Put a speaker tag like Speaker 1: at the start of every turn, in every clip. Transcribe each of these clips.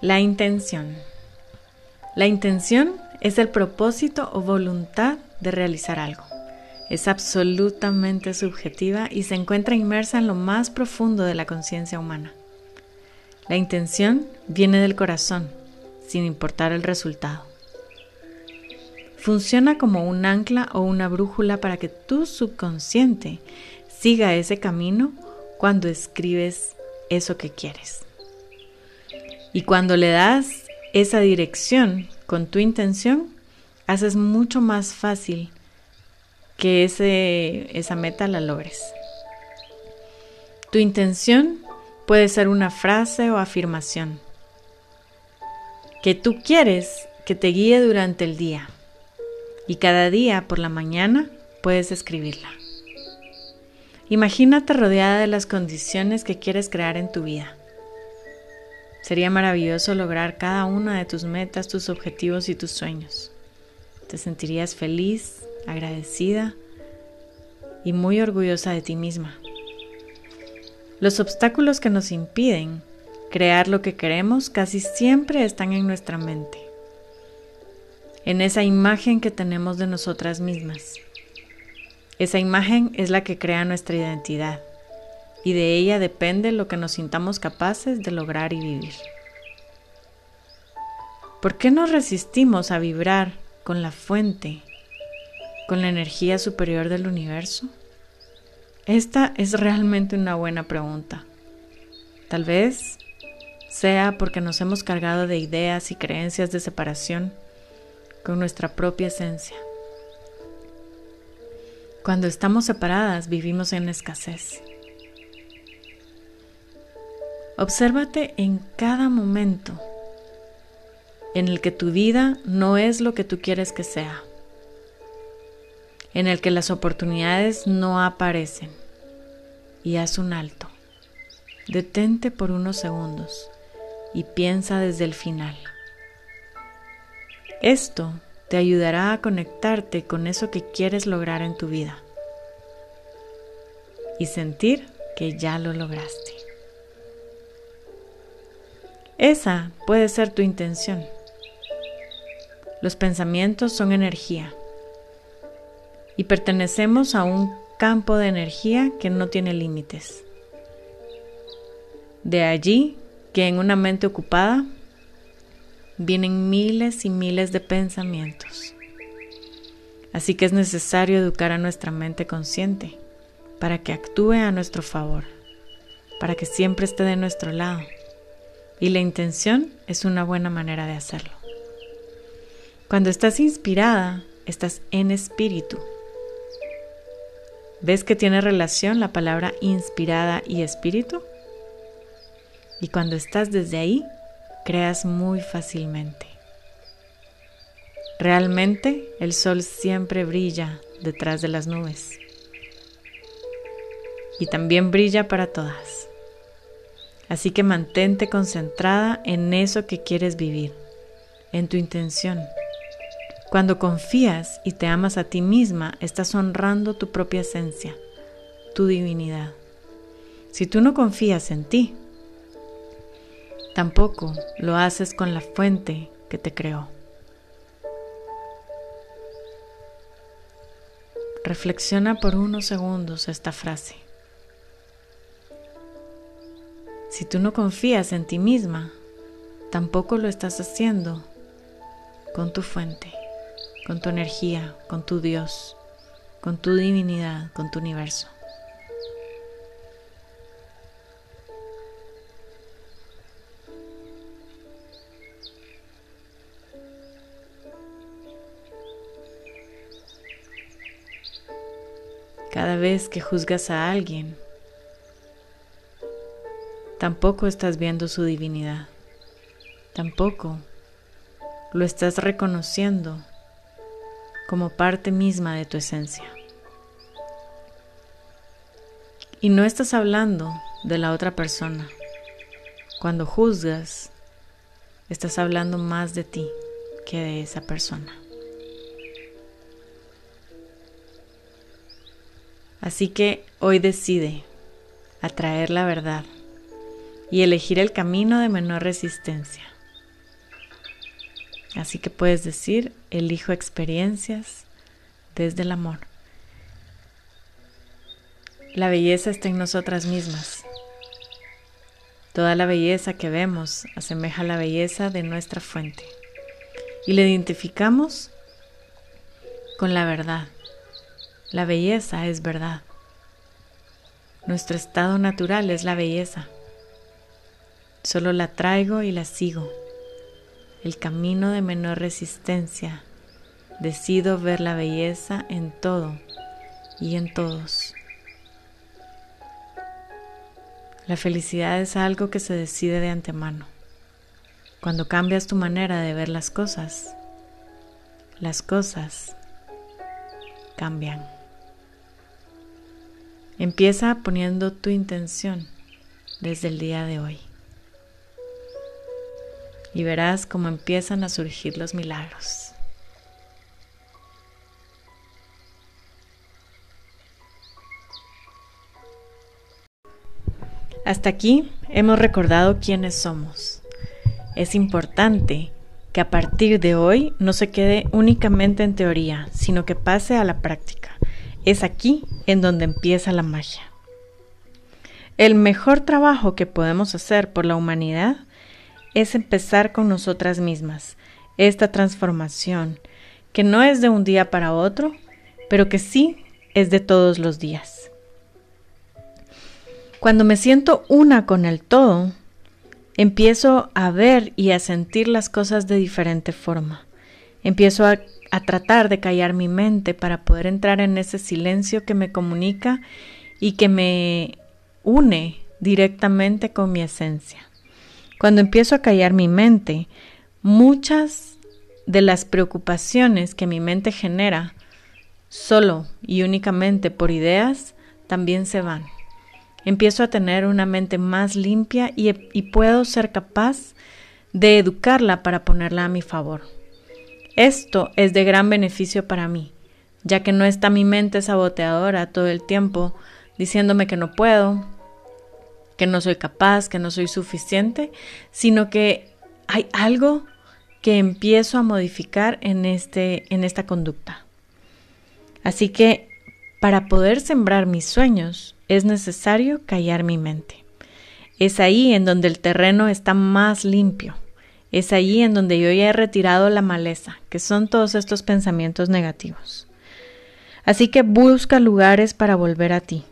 Speaker 1: La intención. La intención es el propósito o voluntad de realizar algo. Es absolutamente subjetiva y se encuentra inmersa en lo más profundo de la conciencia humana. La intención viene del corazón, sin importar el resultado. Funciona como un ancla o una brújula para que tu subconsciente siga ese camino cuando escribes eso que quieres. Y cuando le das esa dirección con tu intención, haces mucho más fácil que ese, esa meta la logres. Tu intención puede ser una frase o afirmación que tú quieres que te guíe durante el día y cada día por la mañana puedes escribirla. Imagínate rodeada de las condiciones que quieres crear en tu vida. Sería maravilloso lograr cada una de tus metas, tus objetivos y tus sueños. Te sentirías feliz, agradecida y muy orgullosa de ti misma. Los obstáculos que nos impiden crear lo que queremos casi siempre están en nuestra mente, en esa imagen que tenemos de nosotras mismas. Esa imagen es la que crea nuestra identidad y de ella depende lo que nos sintamos capaces de lograr y vivir. ¿Por qué nos resistimos a vibrar con la fuente, con la energía superior del universo? Esta es realmente una buena pregunta. Tal vez sea porque nos hemos cargado de ideas y creencias de separación con nuestra propia esencia. Cuando estamos separadas vivimos en escasez Obsérvate en cada momento en el que tu vida no es lo que tú quieres que sea, en el que las oportunidades no aparecen y haz un alto. Detente por unos segundos y piensa desde el final. Esto te ayudará a conectarte con eso que quieres lograr en tu vida y sentir que ya lo lograste. Esa puede ser tu intención. Los pensamientos son energía y pertenecemos a un campo de energía que no tiene límites. De allí que en una mente ocupada vienen miles y miles de pensamientos. Así que es necesario educar a nuestra mente consciente para que actúe a nuestro favor, para que siempre esté de nuestro lado y la intención es una buena manera de hacerlo. Cuando estás inspirada, estás en espíritu. ¿Ves que tiene relación la palabra inspirada y espíritu? Y cuando estás desde ahí, creas muy fácilmente. Realmente el sol siempre brilla detrás de las nubes. Y también brilla para todas. Así que mantente concentrada en eso que quieres vivir, en tu intención. Cuando confías y te amas a ti misma, estás honrando tu propia esencia, tu divinidad. Si tú no confías en ti, tampoco lo haces con la fuente que te creó. Reflexiona por unos segundos esta frase. Si tú no confías en ti misma, tampoco lo estás haciendo con tu fuente, con tu energía, con tu Dios, con tu divinidad, con tu universo. Cada vez que juzgas a alguien, tampoco estás viendo su divinidad. Tampoco lo estás reconociendo como parte misma de tu esencia. Y no estás hablando de la otra persona. Cuando juzgas, estás hablando más de ti que de esa persona. Así que hoy decide atraer la verdad y elegir el camino de menor resistencia. Así que puedes decir, elijo experiencias desde el amor. La belleza está en nosotras mismas. Toda la belleza que vemos asemeja la belleza de nuestra fuente y la identificamos con la verdad. La belleza es verdad. Nuestro estado natural es la belleza. Solo la traigo y la sigo. El camino de menor resistencia. Decido ver la belleza en todo y en todos. La felicidad es algo que se decide de antemano. Cuando cambias tu manera de ver las cosas, las cosas cambian. Empieza poniendo tu intención desde el día de hoy y verás cómo empiezan a surgir los milagros. Hasta aquí hemos recordado quiénes somos. Es importante que a partir de hoy no se quede únicamente en teoría, sino que pase a la práctica. Es aquí en donde empieza la magia. El mejor trabajo que podemos hacer por la humanidad es empezar con nosotras mismas, esta transformación, que no es de un día para otro, pero que sí es de todos los días. Cuando me siento una con el todo, empiezo a ver y a sentir las cosas de diferente forma. Empiezo a, tratar de callar mi mente para poder entrar en ese silencio que me comunica y que me une directamente con mi esencia. Cuando empiezo a callar mi mente, muchas de las preocupaciones que mi mente genera solo y únicamente por ideas también se van empiezo a tener una mente más limpia y, puedo ser capaz de educarla para ponerla a mi favor. Esto es de gran beneficio para mí, ya que no está mi mente saboteadora todo el tiempo diciéndome que no puedo, que no soy capaz, que no soy suficiente, sino que hay algo que empiezo a modificar en, este, en esta conducta. Así que para poder sembrar mis sueños, es necesario callar mi mente. Es ahí en donde el terreno está más limpio. Es ahí en donde yo ya he retirado la maleza, que son todos estos pensamientos negativos. Así que busca lugares para volver a ti,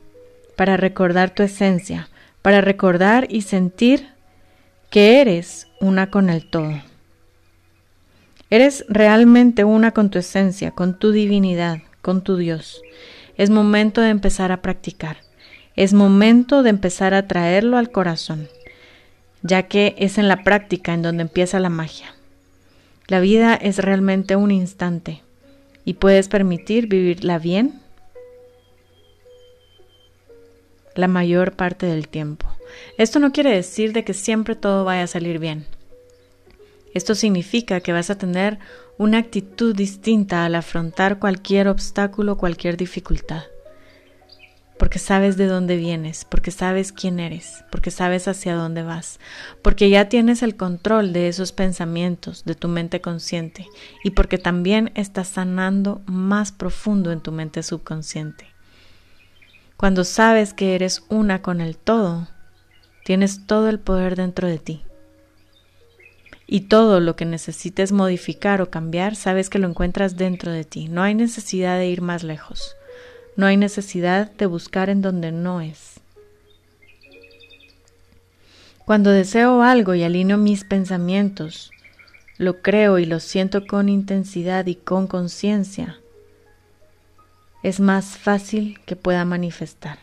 Speaker 1: para recordar tu esencia, para recordar y sentir que eres una con el todo. Eres realmente una con tu esencia, con tu divinidad, con tu Dios. Es momento de empezar a practicar. Es momento de empezar a traerlo al corazón, ya que es en la práctica en donde empieza la magia. La vida es realmente un instante y puedes permitir vivirla bien la mayor parte del tiempo. Esto no quiere decir de que siempre todo vaya a salir bien. Esto significa que vas a tener una actitud distinta al afrontar cualquier obstáculo, cualquier dificultad porque sabes de dónde vienes, porque sabes quién eres, porque sabes hacia dónde vas, porque ya tienes el control de esos pensamientos, de tu mente consciente, y porque también estás sanando más profundo en tu mente subconsciente. Cuando sabes que eres una con el todo, tienes todo el poder dentro de ti. Y todo lo que necesites modificar o cambiar, sabes que lo encuentras dentro de ti. No hay necesidad de ir más lejos. No hay necesidad de buscar en donde no es. Cuando deseo algo y alineo mis pensamientos, lo creo y lo siento con intensidad y con conciencia, es más fácil que pueda manifestar.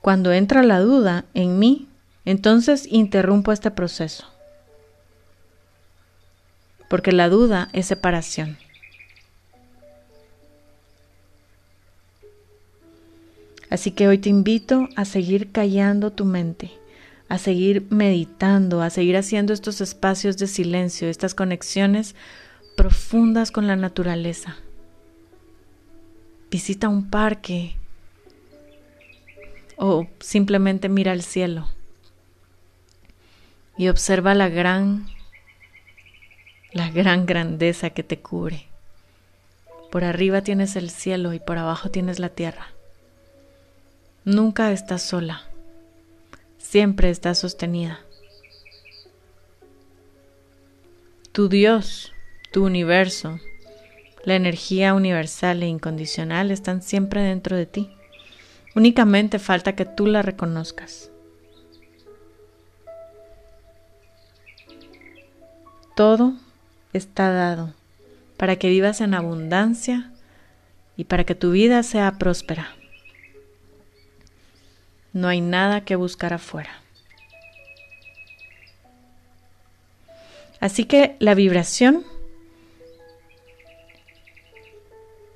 Speaker 1: Cuando entra la duda en mí, entonces interrumpo este proceso, porque la duda es separación. Así que hoy te invito a seguir callando tu mente, a seguir meditando, a seguir haciendo estos espacios de silencio, estas conexiones profundas con la naturaleza. Visita un parque o simplemente mira al cielo y observa la gran la gran grandeza que te cubre. Por arriba tienes el cielo y por abajo tienes la tierra. Nunca estás sola, siempre estás sostenida. Tu Dios, tu universo, la energía universal e incondicional están siempre dentro de ti. Únicamente falta que tú la reconozcas. Todo está dado para que vivas en abundancia y para que tu vida sea próspera. No hay nada que buscar afuera. Así que la vibración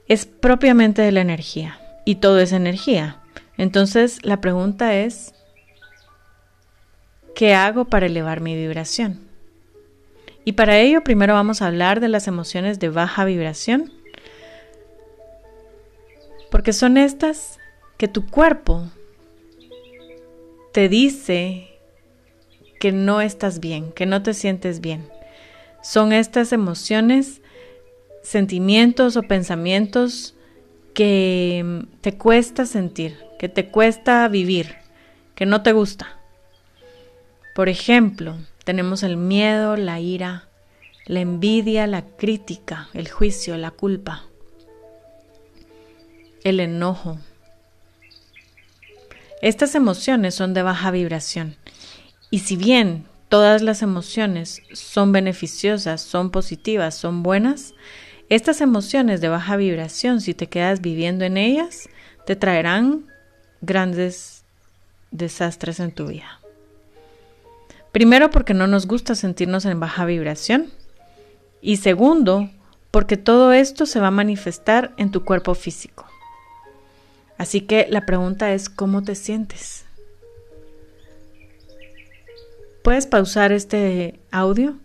Speaker 1: es propiamente de la energía y todo es energía. Entonces la pregunta es, ¿qué hago para elevar mi vibración? Y para ello primero vamos a hablar de las emociones de baja vibración, porque son estas que tu cuerpo te dice que no estás bien, que no te sientes bien. Son estas emociones, sentimientos o pensamientos que te cuesta sentir, que te cuesta vivir, que no te gusta. Por ejemplo, tenemos el miedo, la ira, la envidia, la crítica, el juicio, la culpa, el enojo. Estas emociones son de baja vibración y si bien todas las emociones son beneficiosas, son positivas, son buenas, estas emociones de baja vibración, si te quedas viviendo en ellas, te traerán grandes desastres en tu vida. Primero porque no nos gusta sentirnos en baja vibración. Y segundo, porque todo esto se va a manifestar en tu cuerpo físico. Así que la pregunta es, ¿cómo te sientes? Puedes pausar este audio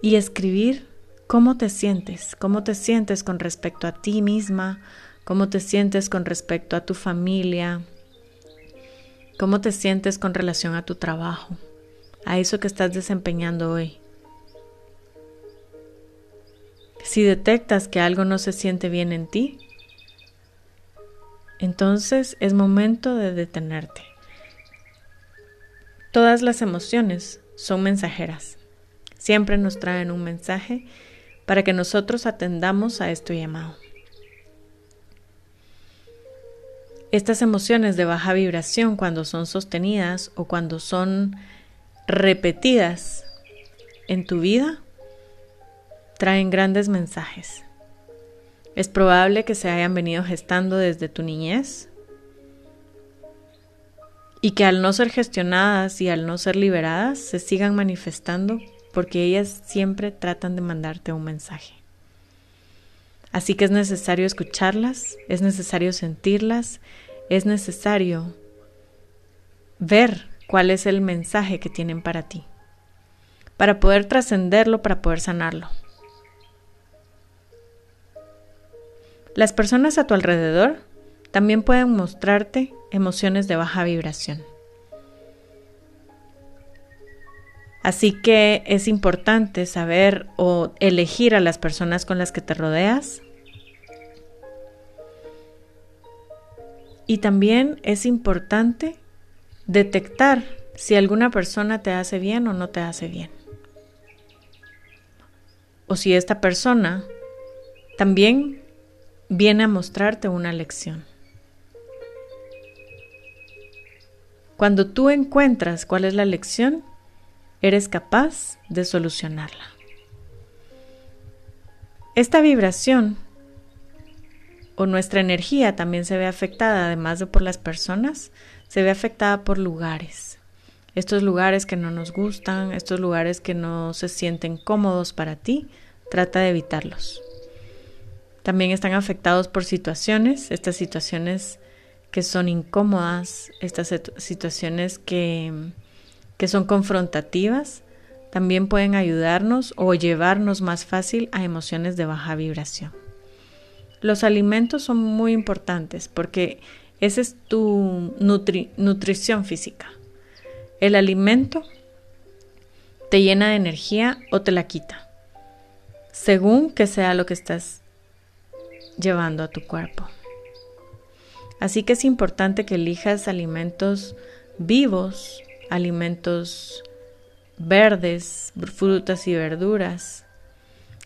Speaker 1: y escribir cómo te sientes, cómo te sientes con respecto a ti misma, cómo te sientes con respecto a tu familia, cómo te sientes con relación a tu trabajo, a eso que estás desempeñando hoy. Si detectas que algo no se siente bien en ti, entonces es momento de detenerte. Todas las emociones son mensajeras. Siempre nos traen un mensaje para que nosotros atendamos a esto llamado. Estas emociones de baja vibración cuando son sostenidas o cuando son repetidas en tu vida traen grandes mensajes. Es probable que se hayan venido gestando desde tu niñez y que al no ser gestionadas y al no ser liberadas se sigan manifestando porque ellas siempre tratan de mandarte un mensaje. Así que es necesario escucharlas, es necesario sentirlas, es necesario ver cuál es el mensaje que tienen para ti, para poder trascenderlo, para poder sanarlo. Las personas a tu alrededor también pueden mostrarte emociones de baja vibración. Así que es importante saber o elegir a las personas con las que te rodeas. Y también es importante detectar si alguna persona te hace bien o no te hace bien. O si esta persona también viene a mostrarte una lección. Cuando tú encuentras cuál es la lección, eres capaz de solucionarla. Esta vibración o nuestra energía también se ve afectada, además de por las personas, se ve afectada por lugares. Estos lugares que no nos gustan, estos lugares que no se sienten cómodos para ti, trata de evitarlos. También están afectados por situaciones, estas situaciones que son incómodas, estas situaciones que que son confrontativas, también pueden ayudarnos o llevarnos más fácil a emociones de baja vibración. Los alimentos son muy importantes porque esa es tu nutrición física. El alimento te llena de energía o te la quita. según que sea lo que estás llevando a tu cuerpo. Así que es importante que elijas alimentos vivos, alimentos verdes, frutas y verduras,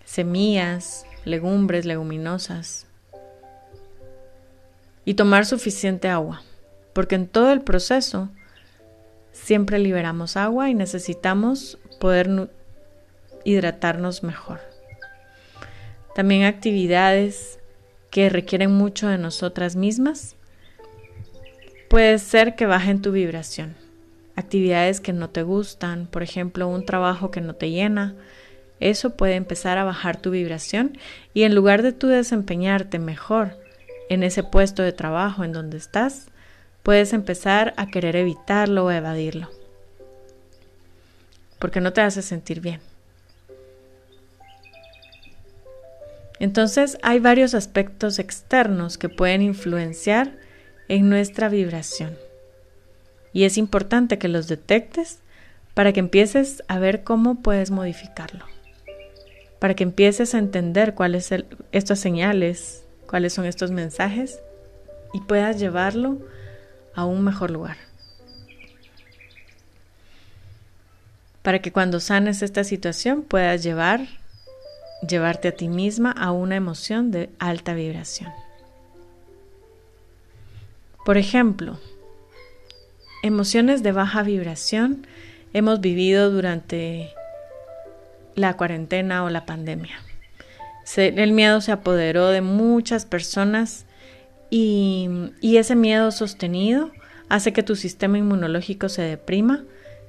Speaker 1: semillas, legumbres, leguminosas. Y tomar suficiente agua, porque en todo el proceso siempre liberamos agua y necesitamos poder hidratarnos mejor. También actividades que requieren mucho de nosotras mismas. Puede ser que bajen tu vibración. Actividades que no te gustan, por ejemplo, un trabajo que no te llena, eso puede empezar a bajar tu vibración y en lugar de tú desempeñarte mejor en ese puesto de trabajo en donde estás, puedes empezar a querer evitarlo o evadirlo. Porque no te hace sentir bien. Entonces hay varios aspectos externos que pueden influenciar en nuestra vibración. Y es importante que los detectes para que empieces a ver cómo puedes modificarlo para que empieces a entender cuáles son estas señales, cuáles son estos mensajes y puedas llevarlo a un mejor lugar. Para que cuando sanes esta situación puedas llevar llevarte a ti misma a una emoción de alta vibración. Por ejemplo, emociones de baja vibración hemos vivido durante la cuarentena o la pandemia. el miedo se apoderó de muchas personas y, y ese miedo sostenido hace que tu sistema inmunológico se deprima,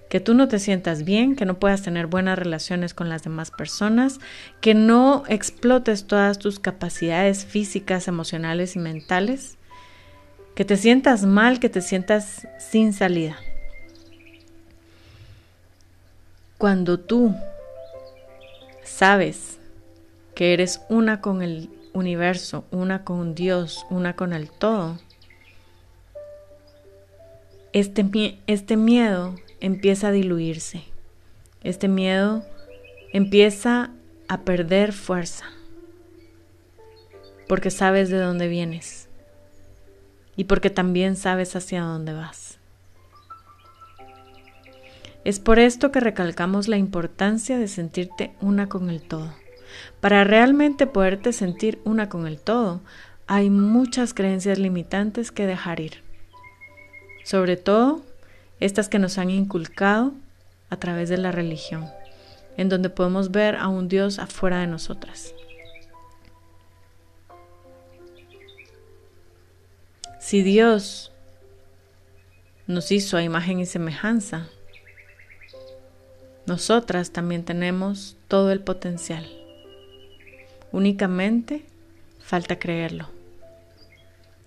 Speaker 1: que tú no te sientas bien, que no puedas tener buenas relaciones con las demás personas, que no explotes todas tus capacidades físicas, emocionales y mentales, que te sientas mal, que te sientas sin salida. Cuando tú sabes que eres una con el universo, una con Dios, una con el todo, este, este miedo empieza a diluirse. Este miedo empieza a perder fuerza. Porque sabes de dónde vienes. Y porque también sabes hacia dónde vas. Es por esto que recalcamos la importancia de sentirte una con el todo. Para realmente poderte sentir una con el todo, hay muchas creencias limitantes que dejar ir. Sobre todo, estas que nos han inculcado a través de la religión, en donde podemos ver a un Dios afuera de nosotras. Si Dios nos hizo a imagen y semejanza, nosotras también tenemos todo el potencial. Únicamente falta creerlo.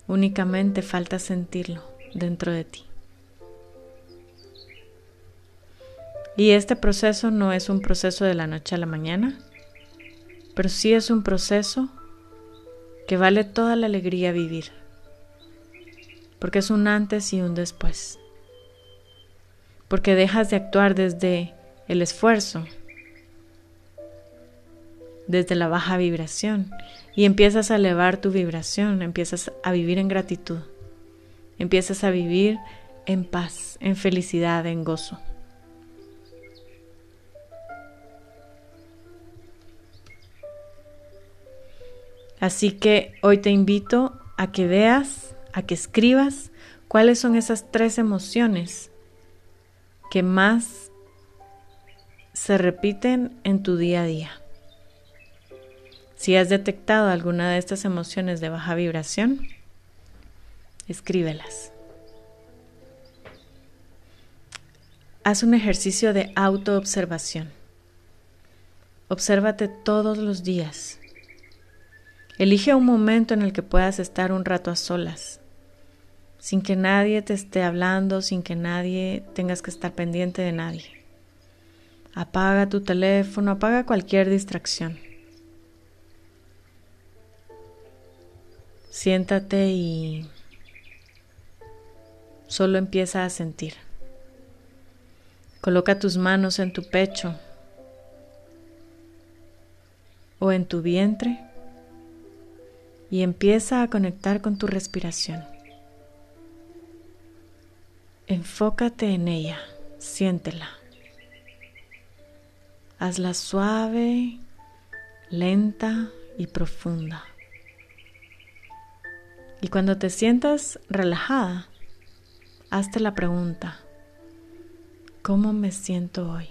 Speaker 1: Únicamente falta sentirlo dentro de ti. Y este proceso no es un proceso de la noche a la mañana, pero sí es un proceso que vale toda la alegría vivir, porque es un antes y un después, porque dejas de actuar desde el esfuerzo desde la baja vibración y empiezas a elevar tu vibración, empiezas a vivir en gratitud, empiezas a vivir en paz, en felicidad, en gozo. Así que hoy te invito a que veas, a que escribas cuáles son esas tres emociones que más se repiten en tu día a día. Si has detectado alguna de estas emociones de baja vibración, escríbelas. Haz un ejercicio de autoobservación. Obsérvate todos los días. Elige un momento en el que puedas estar un rato a solas, sin que nadie te esté hablando, sin que nadie tengas que estar pendiente de nadie. Apaga tu teléfono, apaga cualquier distracción. Siéntate y solo empieza a sentir. Coloca tus manos en tu pecho o en tu vientre y empieza a conectar con tu respiración. Enfócate en ella, siéntela. Hazla suave, lenta y profunda. Y cuando te sientas relajada, hazte la pregunta, ¿cómo me siento hoy?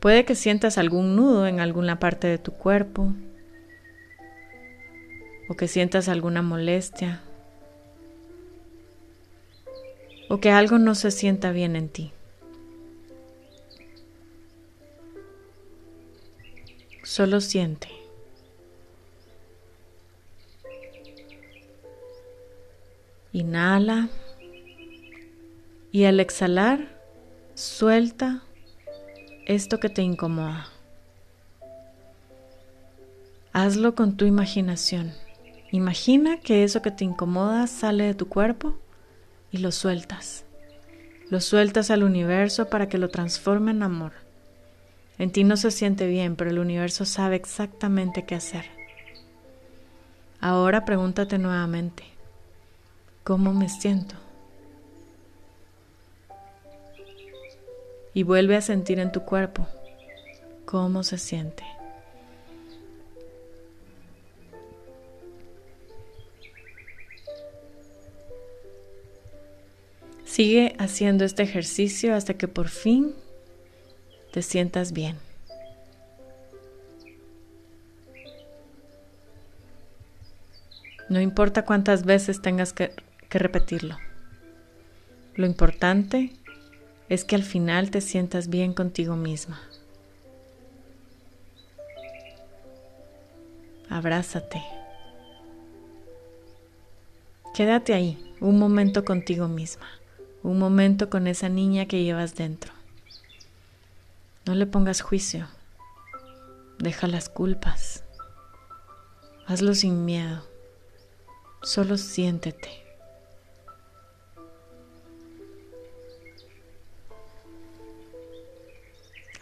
Speaker 1: Puede que sientas algún nudo en alguna parte de tu cuerpo o que sientas alguna molestia o que algo no se sienta bien en ti. Solo siente. Inhala y al exhalar suelta esto que te incomoda. Hazlo con tu imaginación. Imagina que eso que te incomoda sale de tu cuerpo y lo sueltas. Lo sueltas al universo para que lo transforme en amor. En ti no se siente bien, pero el universo sabe exactamente qué hacer. Ahora pregúntate nuevamente, ¿cómo me siento? y vuelve a sentir en tu cuerpo cómo se siente. Sigue haciendo este ejercicio hasta que por fin te sientas bien. No importa cuántas veces tengas que, repetirlo. Lo importante es que al final te sientas bien contigo misma. Abrázate. Quédate ahí, un momento contigo misma, un momento con esa niña que llevas dentro. No le pongas juicio, deja las culpas, hazlo sin miedo, solo siéntete.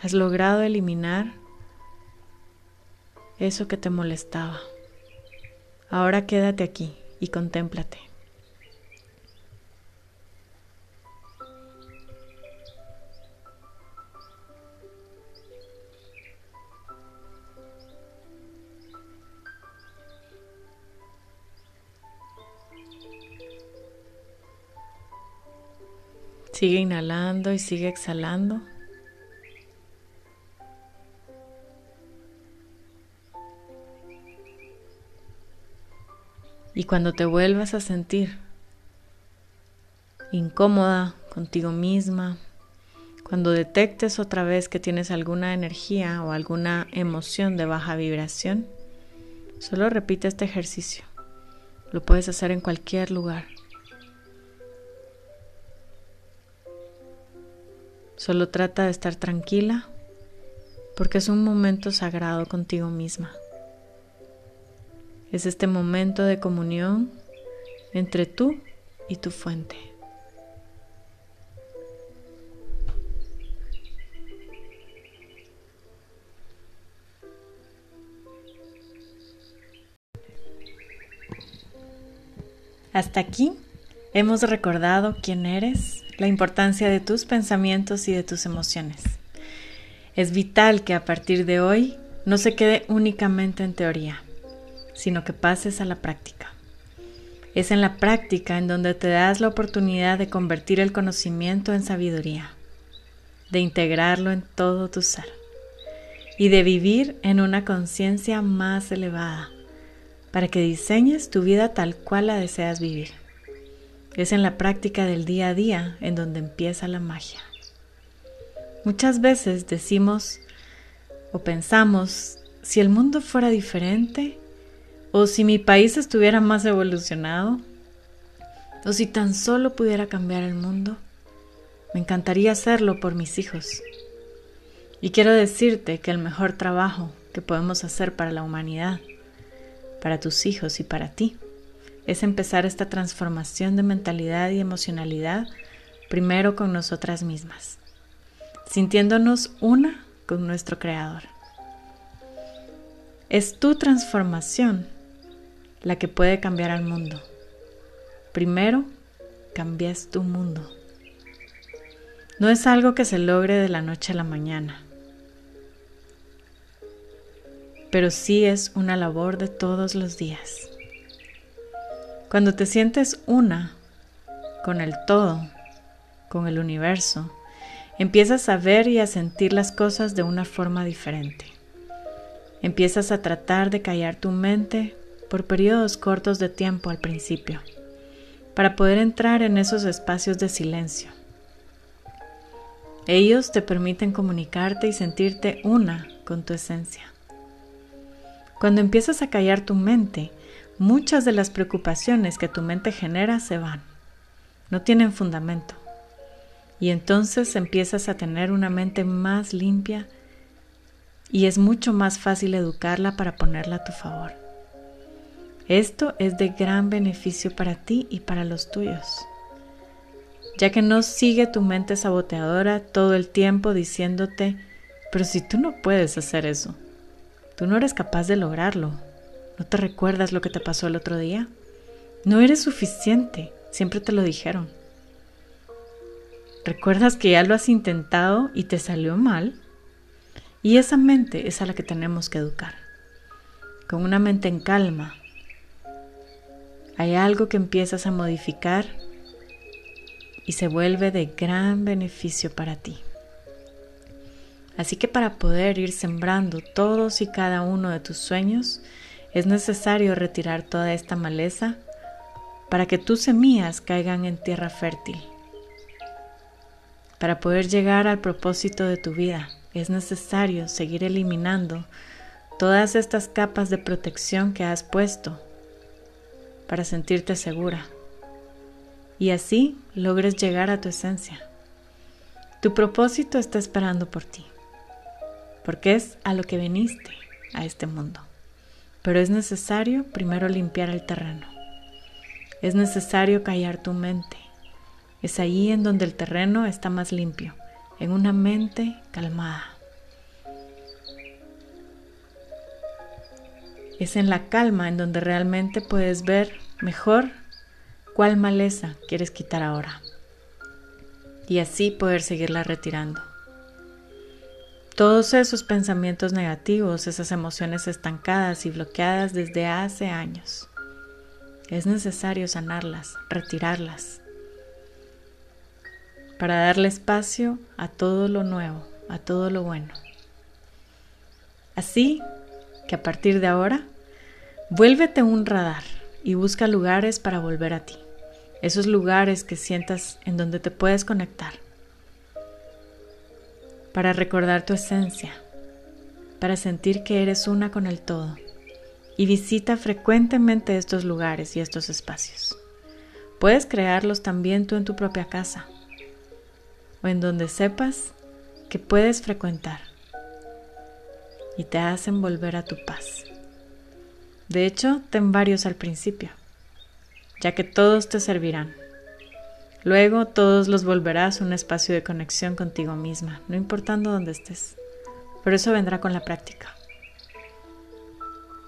Speaker 1: Has logrado eliminar eso que te molestaba. Ahora quédate aquí y contémplate. Sigue inhalando y sigue exhalando. Y cuando te vuelvas a sentir incómoda contigo misma, cuando detectes otra vez que tienes alguna energía o alguna emoción de baja vibración, solo repite este ejercicio. Lo puedes hacer en cualquier lugar. Solo trata de estar tranquila porque es un momento sagrado contigo misma. Es este momento de comunión entre tú y tu fuente. Hasta aquí hemos recordado quién eres, la importancia de tus pensamientos y de tus emociones. Es vital que a partir de hoy no se quede únicamente en teoría sino que pases a la práctica. Es en la práctica en donde te das la oportunidad de convertir el conocimiento en sabiduría, de integrarlo en todo tu ser y de vivir en una conciencia más elevada para que diseñes tu vida tal cual la deseas vivir. Es en la práctica del día a día en donde empieza la magia. Muchas veces decimos o pensamos, si el mundo fuera diferente, o si mi país estuviera más evolucionado, o si tan solo pudiera cambiar el mundo, me encantaría hacerlo por mis hijos. Y quiero decirte que el mejor trabajo que podemos hacer para la humanidad, para tus hijos y para ti, es empezar esta transformación de mentalidad y emocionalidad primero con nosotras mismas, sintiéndonos una con nuestro Creador. Es tu transformación la que puede cambiar al mundo. Primero, cambias tu mundo. No es algo que se logre de la noche a la mañana, pero sí es una labor de todos los días. Cuando te sientes una con el todo, con el universo, empiezas a ver y a sentir las cosas de una forma diferente. Empiezas a tratar de callar tu mente por periodos cortos de tiempo al principio, para poder entrar en esos espacios de silencio. Ellos te permiten comunicarte y sentirte una con tu esencia. Cuando empiezas a callar tu mente, muchas de las preocupaciones que tu mente genera se van. No tienen fundamento. Y entonces empiezas a tener una mente más limpia y es mucho más fácil educarla para ponerla a tu favor. Esto es de gran beneficio para ti y para los tuyos, ya que no sigue tu mente saboteadora todo el tiempo diciéndote, pero si tú no puedes hacer eso, tú no eres capaz de lograrlo, ¿no te recuerdas lo que te pasó el otro día? No eres suficiente, siempre te lo dijeron. ¿Recuerdas que ya lo has intentado y te salió mal? Y esa mente es a la que tenemos que educar. Con una mente en calma, hay algo que empiezas a modificar y se vuelve de gran beneficio para ti. Así que para poder ir sembrando todos y cada uno de tus sueños, es necesario retirar toda esta maleza para que tus semillas caigan en tierra fértil. Para poder llegar al propósito de tu vida, es necesario seguir eliminando todas estas capas de protección que has puesto para sentirte segura y así logres llegar a tu esencia. Tu propósito está esperando por ti, porque es a lo que viniste a este mundo. Pero es necesario primero limpiar el terreno. Es necesario callar tu mente. Es ahí en donde el terreno está más limpio, en una mente calmada. Es en la calma en donde realmente puedes ver mejor cuál maleza quieres quitar ahora y así poder seguirla retirando. Todos esos pensamientos negativos, esas emociones estancadas y bloqueadas desde hace años, es necesario sanarlas, retirarlas, para darle espacio a todo lo nuevo, a todo lo bueno. Así que a partir de ahora, vuélvete un radar y busca lugares para volver a ti. Esos lugares que sientas en donde te puedes conectar. Para recordar tu esencia, para sentir que eres una con el todo. Y visita frecuentemente estos lugares y estos espacios. Puedes crearlos también tú en tu propia casa o en donde sepas que puedes frecuentar y te hacen volver a tu paz. De hecho, ten varios al principio, ya que todos te servirán. Luego todos los volverás a un espacio de conexión contigo misma, no importando dónde estés. Pero eso vendrá con la práctica.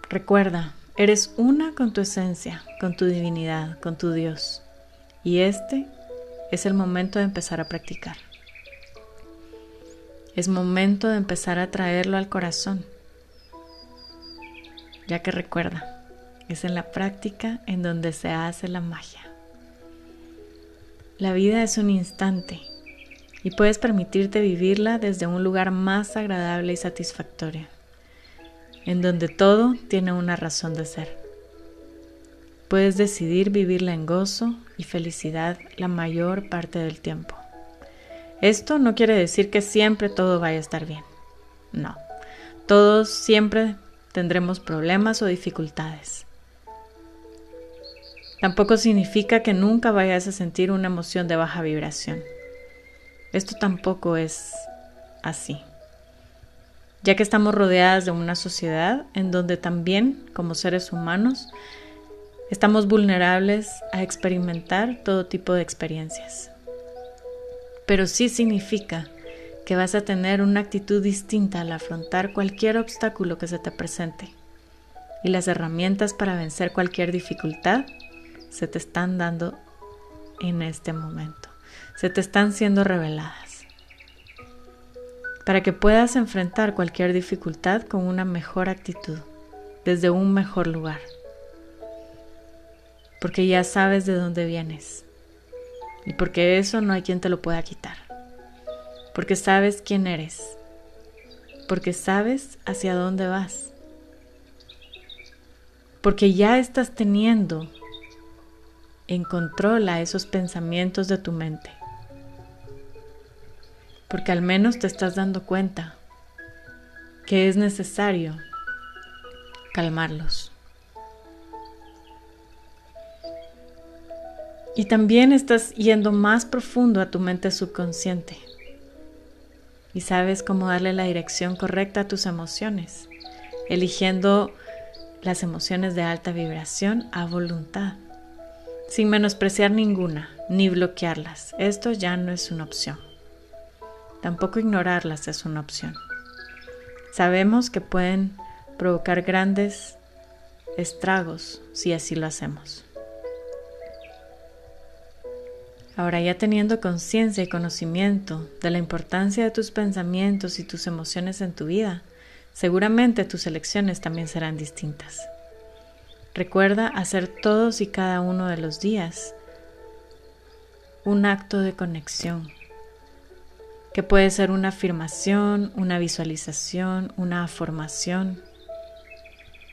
Speaker 1: Recuerda, eres una con tu esencia, con tu divinidad, con tu Dios. Y este es el momento de empezar a practicar. Es momento de empezar a traerlo al corazón ya que recuerda, es en la práctica en donde se hace la magia. La vida es un instante y puedes permitirte vivirla desde un lugar más agradable y satisfactorio, en donde todo tiene una razón de ser. Puedes decidir vivirla en gozo y felicidad la mayor parte del tiempo. Esto no quiere decir que siempre todo vaya a estar bien. No, todos siempre tendremos problemas o dificultades. Tampoco significa que nunca vayas a sentir una emoción de baja vibración. Esto tampoco es así, ya que estamos rodeadas de una sociedad en donde también, como seres humanos, estamos vulnerables a experimentar todo tipo de experiencias. Pero sí significa que vas a tener una actitud distinta al afrontar cualquier obstáculo que se te presente. Y las herramientas para vencer cualquier dificultad se te están dando en este momento. Se te están siendo reveladas. Para que puedas enfrentar cualquier dificultad con una mejor actitud, desde un mejor lugar. Porque ya sabes de dónde vienes. Y porque eso no hay quien te lo pueda quitar porque sabes quién eres, porque sabes hacia dónde vas, porque ya estás teniendo en control a esos pensamientos de tu mente, porque al menos te estás dando cuenta que es necesario calmarlos. Y también estás yendo más profundo a tu mente subconsciente. Y sabes cómo darle la dirección correcta a tus emociones, eligiendo las emociones de alta vibración a voluntad, sin menospreciar ninguna ni bloquearlas. Esto ya no es una opción. Tampoco ignorarlas es una opción. Sabemos que pueden provocar grandes estragos si así lo hacemos. Ahora ya teniendo conciencia y conocimiento de la importancia de tus pensamientos y tus emociones en tu vida, seguramente tus elecciones también serán distintas. Recuerda hacer todos y cada uno de los días un acto de conexión, que puede ser una afirmación, una visualización, una afirmación.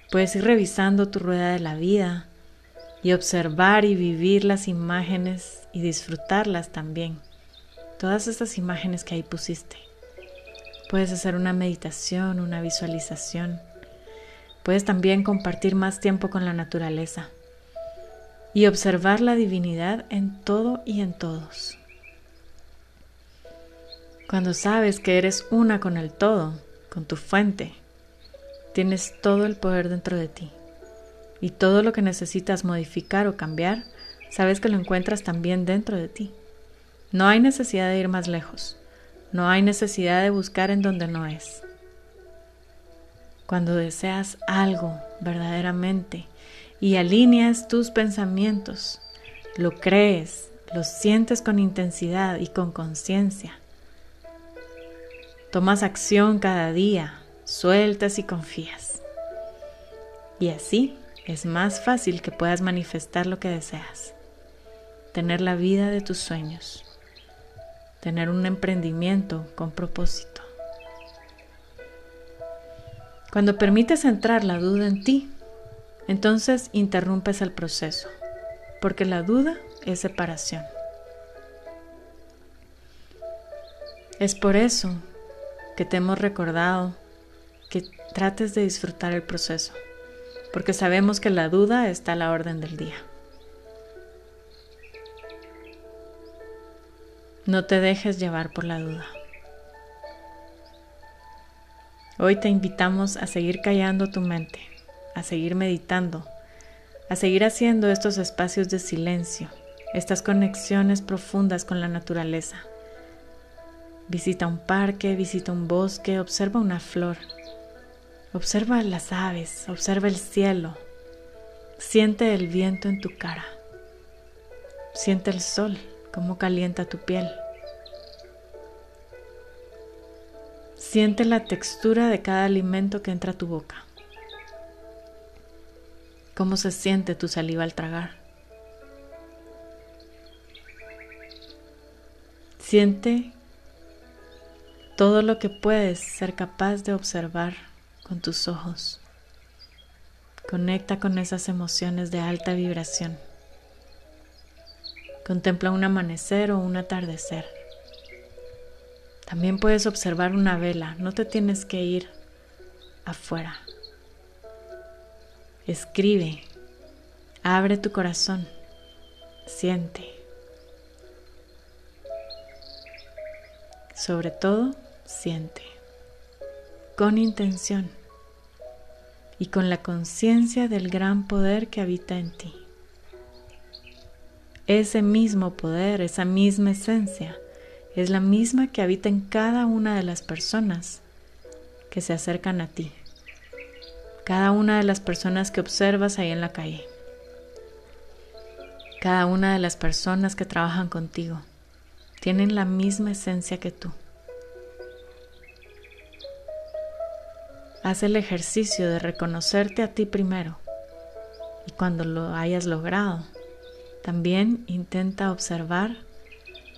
Speaker 1: Puedes ir revisando tu rueda de la vida y observar y vivir las imágenes y disfrutarlas también. Todas estas imágenes que ahí pusiste. Puedes hacer una meditación, una visualización. Puedes también compartir más tiempo con la naturaleza y observar la divinidad en todo y en todos. Cuando sabes que eres una con el todo, con tu fuente, tienes todo el poder dentro de ti y todo lo que necesitas modificar o cambiar sabes que lo encuentras también dentro de ti. No hay necesidad de ir más lejos, no hay necesidad de buscar en donde no es. Cuando deseas algo verdaderamente y alineas tus pensamientos, lo crees, lo sientes con intensidad y con conciencia. Tomas acción cada día, sueltas y confías. Y así es más fácil que puedas manifestar lo que deseas tener la vida de tus sueños, tener un emprendimiento con propósito. Cuando permites entrar la duda en ti, entonces interrumpes el proceso, porque la duda es separación. Es por eso que te hemos recordado que trates de disfrutar el proceso, porque sabemos que la duda está a la orden del día. No te dejes llevar por la duda. Hoy te invitamos a seguir callando tu mente, a seguir meditando, a seguir haciendo estos espacios de silencio, estas conexiones profundas con la naturaleza. Visita un parque, visita un bosque, observa una flor, observa las aves, observa el cielo, siente el viento en tu cara, siente el sol cómo calienta tu piel. Siente la textura de cada alimento que entra a tu boca. Cómo se siente tu saliva al tragar. Siente todo lo que puedes ser capaz de observar con tus ojos. Conecta con esas emociones de alta vibración. Contempla un amanecer o un atardecer. También puedes observar una vela, no te tienes que ir afuera. Escribe, abre tu corazón, siente. Sobre todo, siente, con intención y con la conciencia del gran poder que habita en ti ese mismo poder, esa misma esencia, es la misma que habita en cada una de las personas que se acercan a ti, cada una de las personas que observas ahí en la calle, cada una de las personas que trabajan contigo, tienen la misma esencia que tú. Haz el ejercicio de reconocerte a ti primero. Y cuando lo hayas logrado, también intenta observar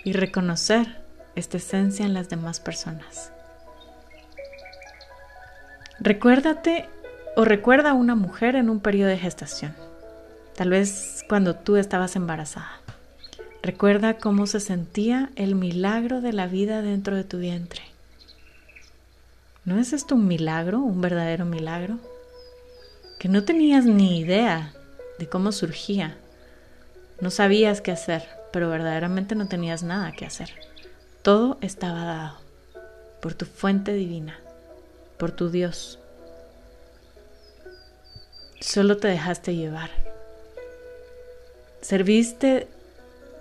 Speaker 1: y reconocer esta esencia en las demás personas. Recuérdate o recuerda a una mujer en un periodo de gestación, tal vez cuando tú estabas embarazada. Recuerda cómo se sentía el milagro de la vida dentro de tu vientre. ¿No es esto un milagro, un verdadero milagro? Que no tenías ni idea de cómo surgía. No sabías qué hacer, pero verdaderamente no tenías nada que hacer. Todo estaba dado por tu fuente divina, por tu Dios. Solo te dejaste llevar. Serviste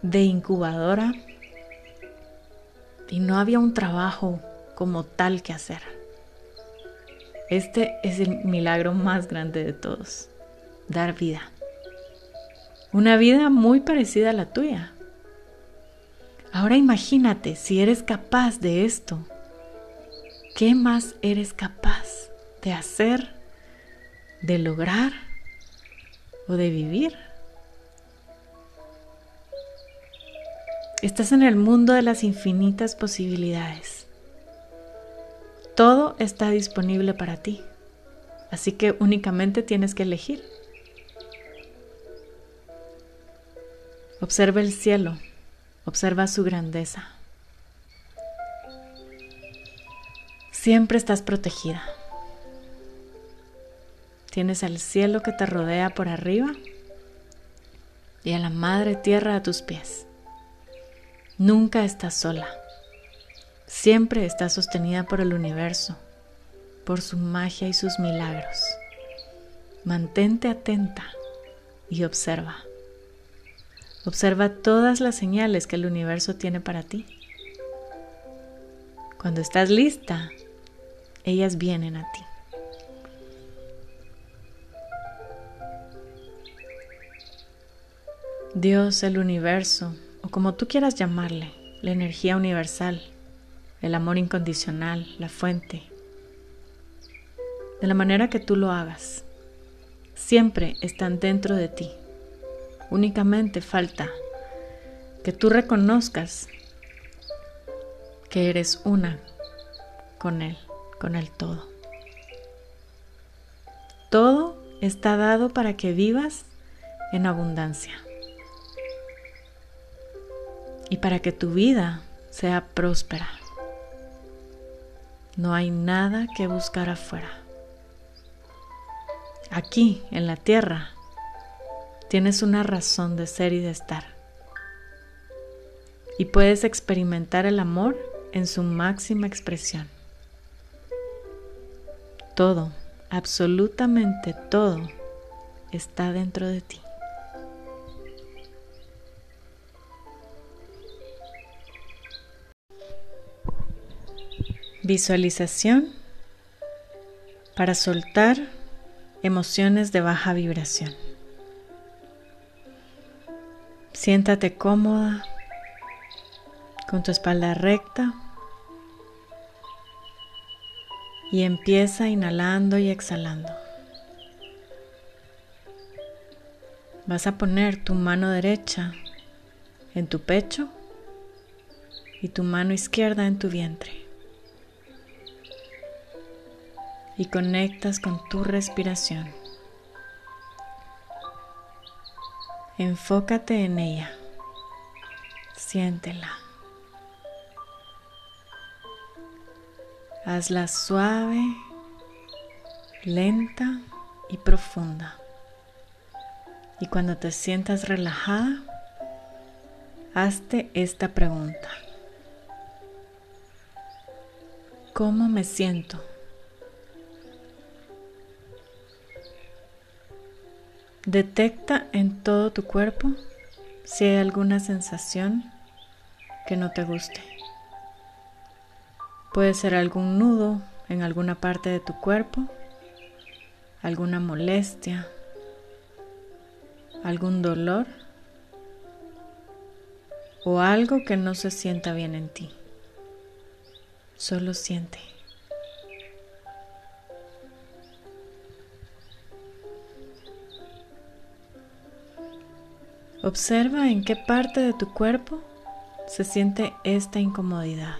Speaker 1: de incubadora y no había un trabajo como tal que hacer. Este es el milagro más grande de todos, dar vida. Una vida muy parecida a la tuya. Ahora imagínate si eres capaz de esto. ¿Qué más eres capaz de hacer, de lograr o de vivir? Estás en el mundo de las infinitas posibilidades. Todo está disponible para ti, así que únicamente tienes que elegir. Observa el cielo, observa su grandeza. Siempre estás protegida. Tienes al cielo que te rodea por arriba y a la madre tierra a tus pies. Nunca estás sola siempre está sostenida por el universo, por su magia y sus milagros. Mantente atenta y observa. Observa todas las señales que el universo tiene para ti. Cuando estás lista, ellas vienen a ti. Dios, el universo, o como tú quieras llamarle, la energía universal, el amor incondicional, la fuente, de la manera que tú lo hagas. Siempre están dentro de ti. Únicamente falta que tú reconozcas que eres una con Él, con el todo. Todo está dado para que vivas en abundancia y para que tu vida sea próspera. No hay nada que buscar afuera. Aquí, en la tierra, tienes una razón de ser y de estar. Y puedes experimentar el amor en su máxima expresión. Todo, absolutamente todo, está dentro de ti. Visualización para soltar emociones de baja vibración. Siéntate cómoda con tu espalda recta y empieza inhalando y exhalando. Vas a poner tu mano derecha en tu pecho y tu mano izquierda en tu vientre. y conectas con tu respiración. Enfócate en ella, siéntela. Hazla suave, lenta y profunda. Y cuando te sientas relajada, hazte esta pregunta. ¿Cómo me siento? Detecta en todo tu cuerpo si hay alguna sensación que no te guste. Puede ser algún nudo en alguna parte de tu cuerpo, alguna molestia, algún dolor o algo que no se sienta bien en ti. Solo siente. Observa en qué parte de tu cuerpo se siente esta incomodidad.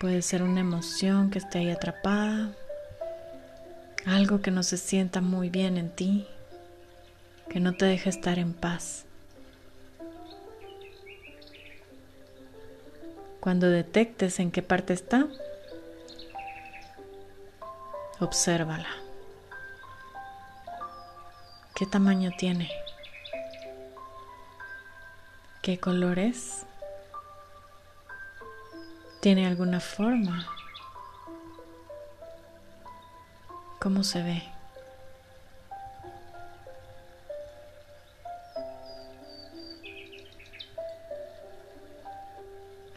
Speaker 1: Puede ser una emoción que esté ahí atrapada, algo que no se sienta muy bien en ti, que no te deje estar en paz. Cuando detectes en qué parte está, obsérvala. ¿Qué tamaño tiene? ¿Qué color es? ¿Tiene alguna forma? ¿Cómo se ve?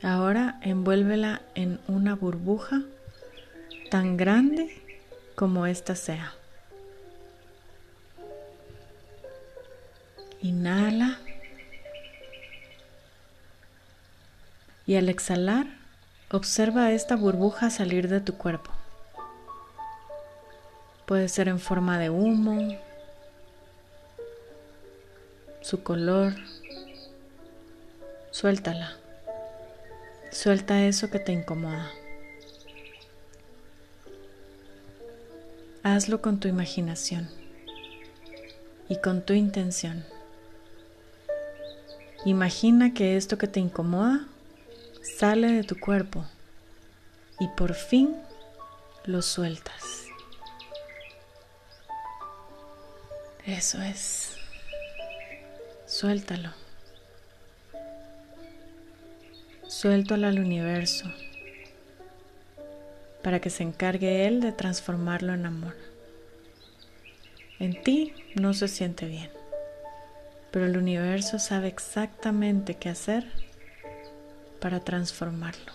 Speaker 1: Ahora envuélvela en una burbuja tan grande como ésta sea. Inhala. Y al exhalar, observa esta burbuja salir de tu cuerpo. Puede ser en forma de humo, su color. Suéltala. Suelta eso que te incomoda. Hazlo con tu imaginación y con tu intención. Imagina que esto que te incomoda sale de tu cuerpo y por fin lo sueltas. Eso es. Suéltalo. Suéltalo al universo para que se encargue Él de transformarlo en amor. En ti no se siente bien, pero el universo sabe exactamente qué hacer para transformarlo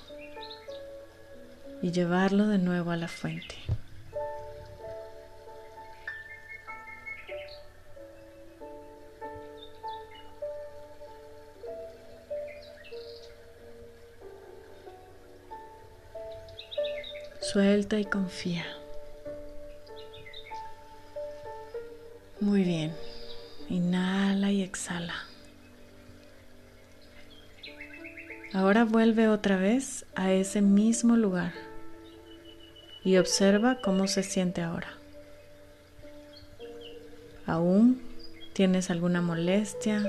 Speaker 1: y llevarlo de nuevo a la fuente. Suelta y confía. Muy bien. Inhala y exhala. Ahora vuelve otra vez a ese mismo lugar y observa cómo se siente ahora. ¿Aún tienes alguna molestia,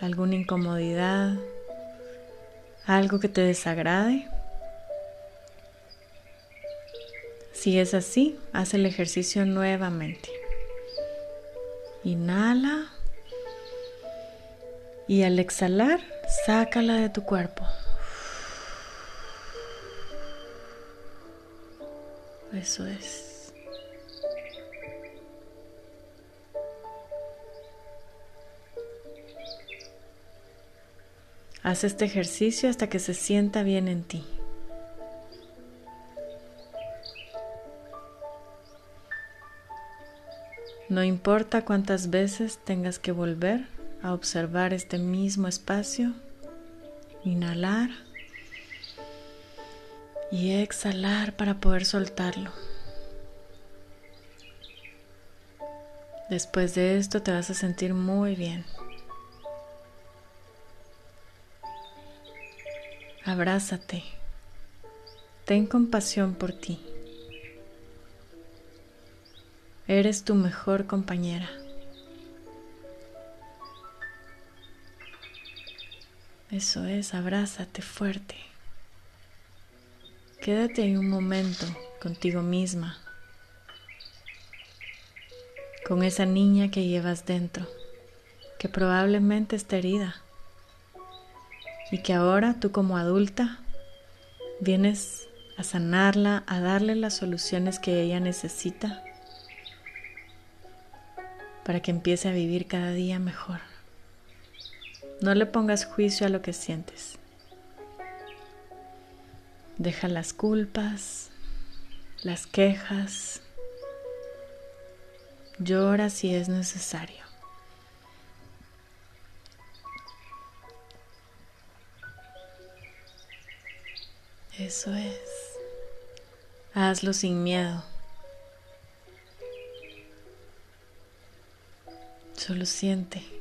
Speaker 1: alguna incomodidad, algo que te desagrade? Si es así, haz el ejercicio nuevamente. Inhala y al exhalar Sácala de tu cuerpo. Eso es. Haz este ejercicio hasta que se sienta bien en ti. No importa cuántas veces tengas que volver a observar este mismo espacio, inhalar y exhalar para poder soltarlo. Después de esto te vas a sentir muy bien. Abrázate. Ten compasión por ti. Eres tu mejor compañera. Eso es, abrázate fuerte. Quédate ahí un momento contigo misma, con esa niña que llevas dentro, que probablemente está herida y que ahora tú como adulta vienes a sanarla, a darle las soluciones que ella necesita para que empiece a vivir cada día mejor. No le pongas juicio a lo que sientes. Deja las culpas, las quejas. Llora si es necesario. Eso es. Hazlo sin miedo. Solo siente.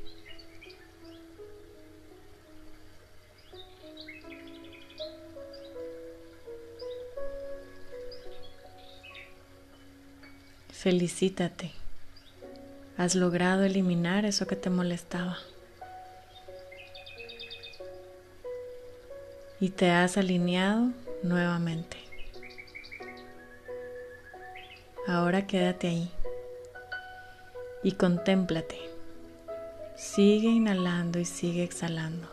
Speaker 1: Felicítate. Has logrado eliminar eso que te molestaba. Y te has alineado nuevamente. Ahora quédate ahí y contémplate. Sigue inhalando y sigue exhalando.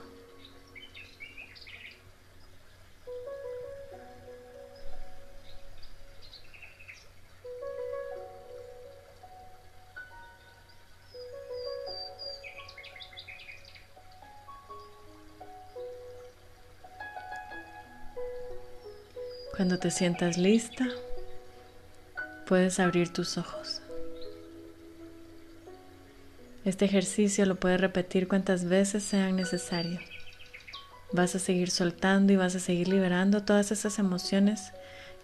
Speaker 1: Cuando te sientas lista, puedes abrir tus ojos. Este ejercicio lo puedes repetir cuantas veces sean necesarias. Vas a seguir soltando y vas a seguir liberando todas esas emociones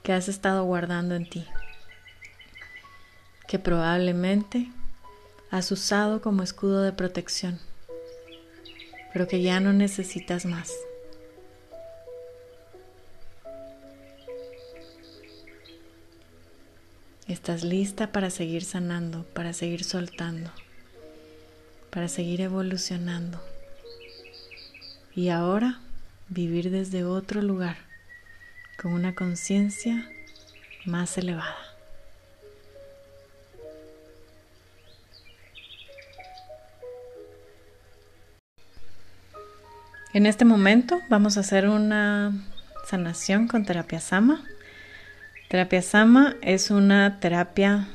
Speaker 1: que has estado guardando en ti, que probablemente has usado como escudo de protección, pero que ya no necesitas más. Estás lista para seguir sanando, para seguir soltando, para seguir evolucionando. Y ahora vivir desde otro lugar, con una conciencia más elevada. En este momento vamos a hacer una sanación con terapia Sama. Terapia Sama es una terapia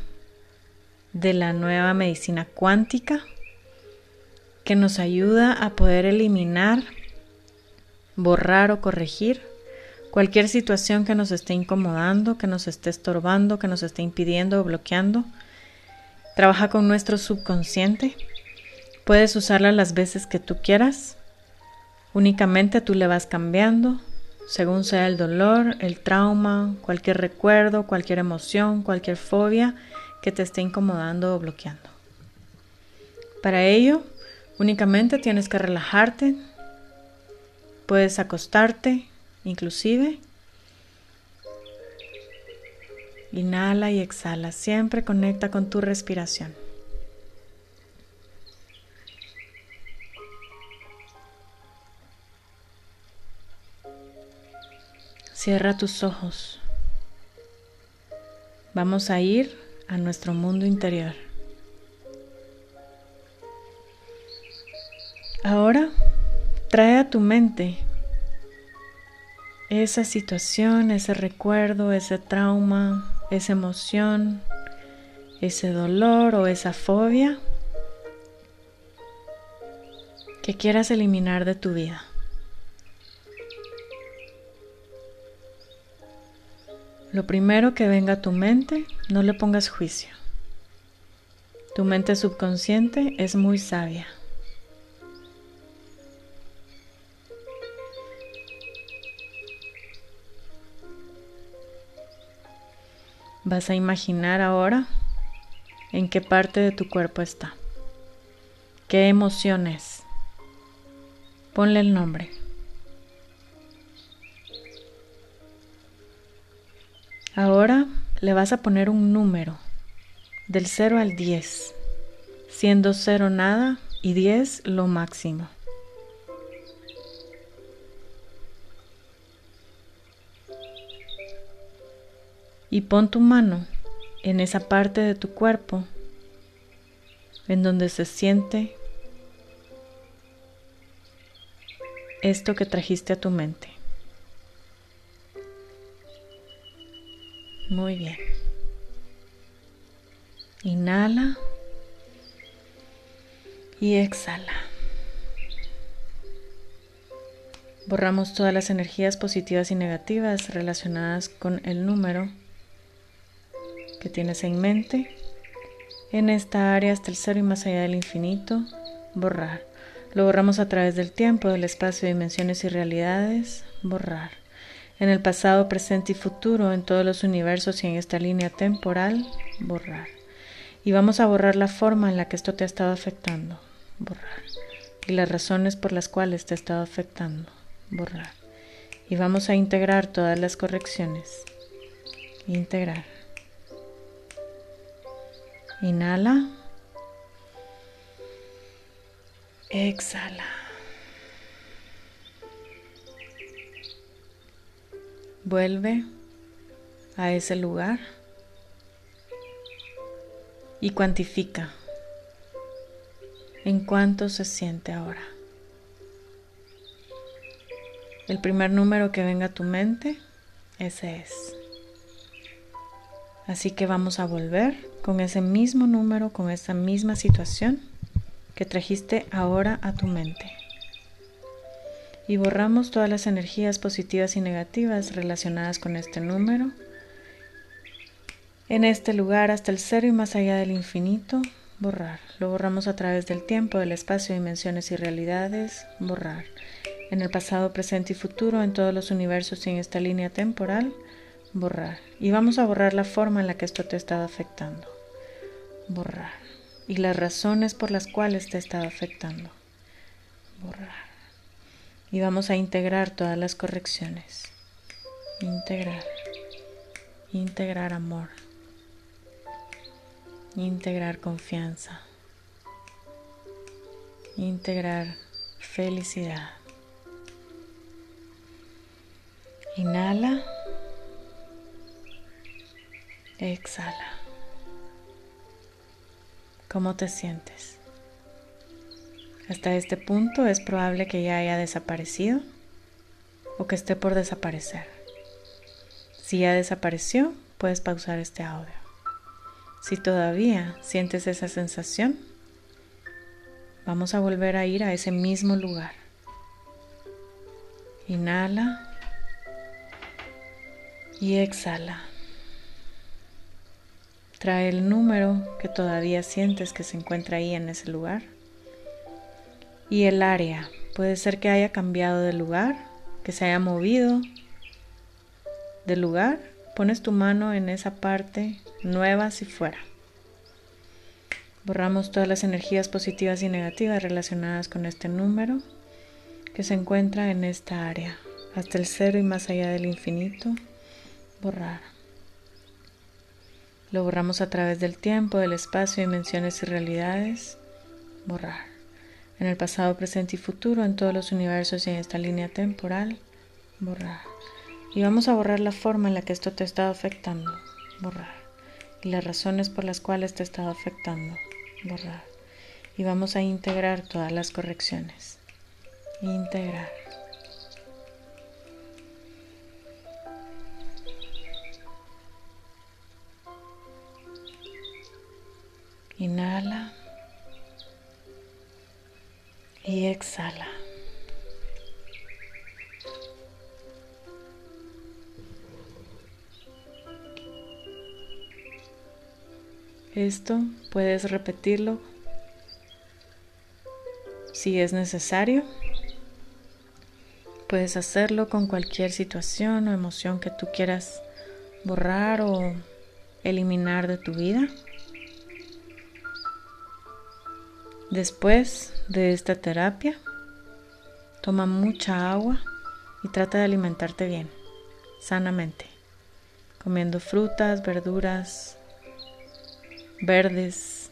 Speaker 1: de la nueva medicina cuántica que nos ayuda a poder eliminar, borrar o corregir cualquier situación que nos esté incomodando, que nos esté estorbando, que nos esté impidiendo o bloqueando. Trabaja con nuestro subconsciente. Puedes usarla las veces que tú quieras. Únicamente tú le vas cambiando según sea el dolor, el trauma, cualquier recuerdo, cualquier emoción, cualquier fobia que te esté incomodando o bloqueando. Para ello, únicamente tienes que relajarte, puedes acostarte inclusive. Inhala y exhala, siempre conecta con tu respiración. Cierra tus ojos. Vamos a ir a nuestro mundo interior. Ahora trae a tu mente esa situación, ese recuerdo, ese trauma, esa emoción, ese dolor o esa fobia que quieras eliminar de tu vida. Lo primero que venga a tu mente, no le pongas juicio. Tu mente subconsciente es muy sabia. Vas a imaginar ahora en qué parte de tu cuerpo está. ¿Qué emociones? Ponle el nombre. Ahora le vas a poner un número del 0 al 10, siendo 0 nada y 10 lo máximo. Y pon tu mano en esa parte de tu cuerpo en donde se siente esto que trajiste a tu mente. Muy bien. Inhala y exhala. Borramos todas las energías positivas y negativas relacionadas con el número que tienes en mente. En esta área hasta el cero y más allá del infinito, borrar. Lo borramos a través del tiempo, del espacio, dimensiones y realidades, borrar. En el pasado, presente y futuro, en todos los universos y en esta línea temporal, borrar. Y vamos a borrar la forma en la que esto te ha estado afectando, borrar. Y las razones por las cuales te ha estado afectando, borrar. Y vamos a integrar todas las correcciones. Integrar. Inhala. Exhala. Vuelve a ese lugar y cuantifica en cuánto se siente ahora. El primer número que venga a tu mente, ese es. Así que vamos a volver con ese mismo número, con esa misma situación que trajiste ahora a tu mente. Y borramos todas las energías positivas y negativas relacionadas con este número. En este lugar hasta el cero y más allá del infinito, borrar. Lo borramos a través del tiempo, del espacio, dimensiones y realidades, borrar. En el pasado, presente y futuro, en todos los universos y en esta línea temporal, borrar. Y vamos a borrar la forma en la que esto te ha estado afectando. Borrar. Y las razones por las cuales te ha estado afectando. Borrar. Y vamos a integrar todas las correcciones. Integrar. Integrar amor. Integrar confianza. Integrar felicidad. Inhala. Exhala. ¿Cómo te sientes? Hasta este punto es probable que ya haya desaparecido o que esté por desaparecer. Si ya desapareció, puedes pausar este audio. Si todavía sientes esa sensación, vamos a volver a ir a ese mismo lugar. Inhala y exhala. Trae el número que todavía sientes que se encuentra ahí en ese lugar. Y el área. Puede ser que haya cambiado de lugar, que se haya movido del lugar. Pones tu mano en esa parte nueva si fuera. Borramos todas las energías positivas y negativas relacionadas con este número que se encuentra en esta área, hasta el cero y más allá del infinito. Borrar. Lo borramos a través del tiempo, del espacio, dimensiones y realidades. Borrar. En el pasado, presente y futuro, en todos los universos y en esta línea temporal. Borrar. Y vamos a borrar la forma en la que esto te ha estado afectando. Borrar. Y las razones por las cuales te ha estado afectando. Borrar. Y vamos a integrar todas las correcciones. Integrar. Inhala y exhala. Esto puedes repetirlo si es necesario. Puedes hacerlo con cualquier situación o emoción que tú quieras borrar o eliminar de tu vida. Después de esta terapia, toma mucha agua y trata de alimentarte bien, sanamente, comiendo frutas, verduras, verdes,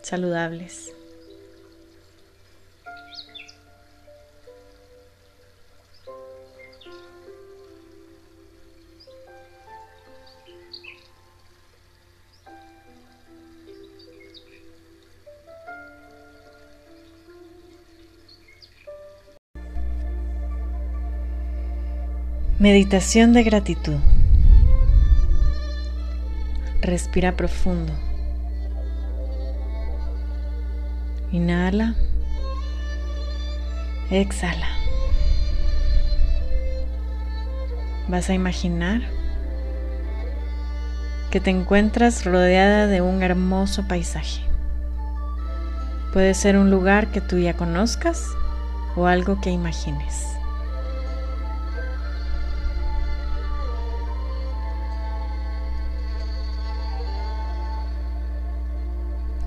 Speaker 1: saludables. Meditación de gratitud. Respira profundo. Inhala. Exhala. vas a imaginar que te encuentras rodeada de un hermoso paisaje. Puede ser un lugar que tú ya conozcas o algo que imagines.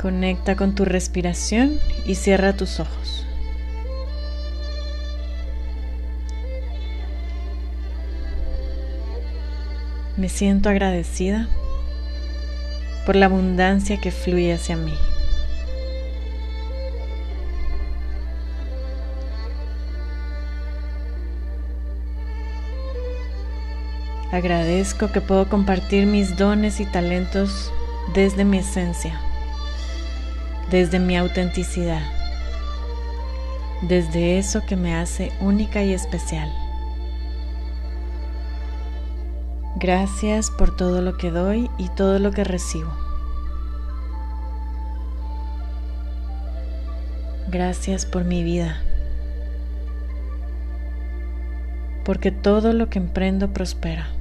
Speaker 1: Conecta con tu respiración y cierra tus ojos. Me siento agradecida por la abundancia que fluye hacia mí. Agradezco que puedo compartir mis dones y talentos desde mi esencia, desde mi autenticidad, desde eso que me hace única y especial. Gracias por todo lo que doy y todo lo que recibo. Gracias por mi vida. Porque todo lo que emprendo prospera.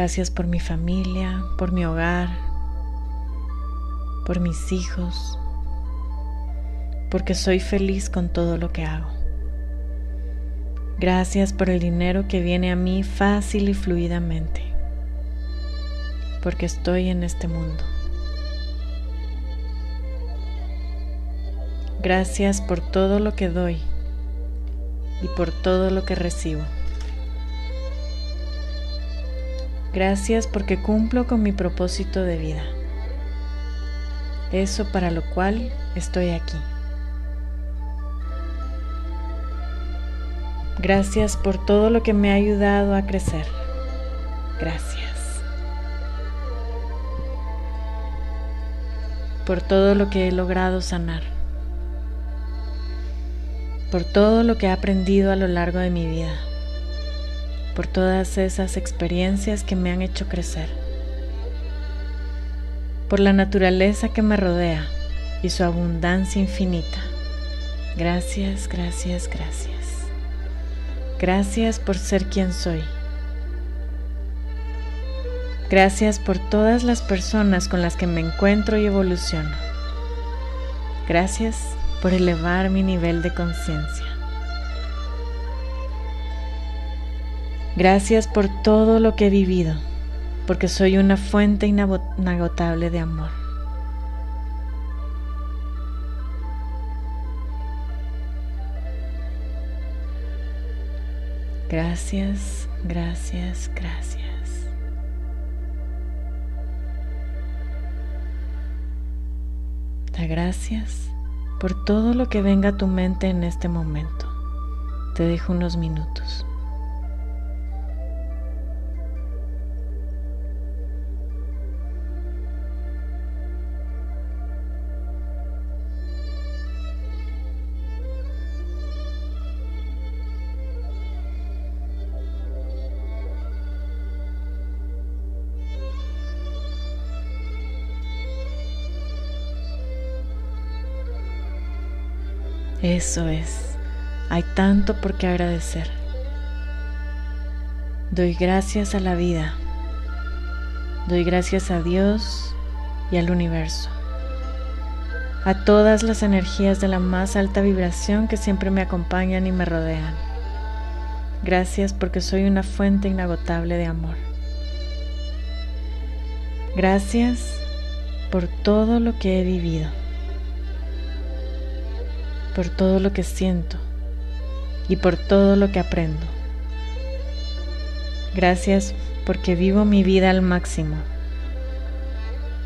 Speaker 1: Gracias por mi familia, por mi hogar, por mis hijos, porque soy feliz con todo lo que hago. Gracias por el dinero que viene a mí fácil y fluidamente, porque estoy en este mundo. Gracias por todo lo que doy y por todo lo que recibo. Gracias porque cumplo con mi propósito de vida, eso para lo cual estoy aquí. Gracias por todo lo que me ha ayudado a crecer. Gracias. Por todo lo que he logrado sanar. Por todo lo que he aprendido a lo largo de mi vida. Por todas esas experiencias que me han hecho crecer. Por la naturaleza que me rodea y su abundancia infinita. Gracias, gracias, gracias. Gracias por ser quien soy. Gracias por todas las personas con las que me encuentro y evoluciono. Gracias por elevar mi nivel de conciencia. Gracias por todo lo que he vivido, porque soy una fuente inagotable de amor. Gracias, gracias, gracias. Da gracias por todo lo que venga a tu mente en este momento. Te dejo unos minutos. Eso es, hay tanto por qué agradecer. Doy gracias a la vida, doy gracias a Dios y al universo, a todas las energías de la más alta vibración que siempre me acompañan y me rodean. Gracias porque soy una fuente inagotable de amor. Gracias por todo lo que he vivido por todo lo que siento y por todo lo que aprendo. Gracias porque vivo mi vida al máximo,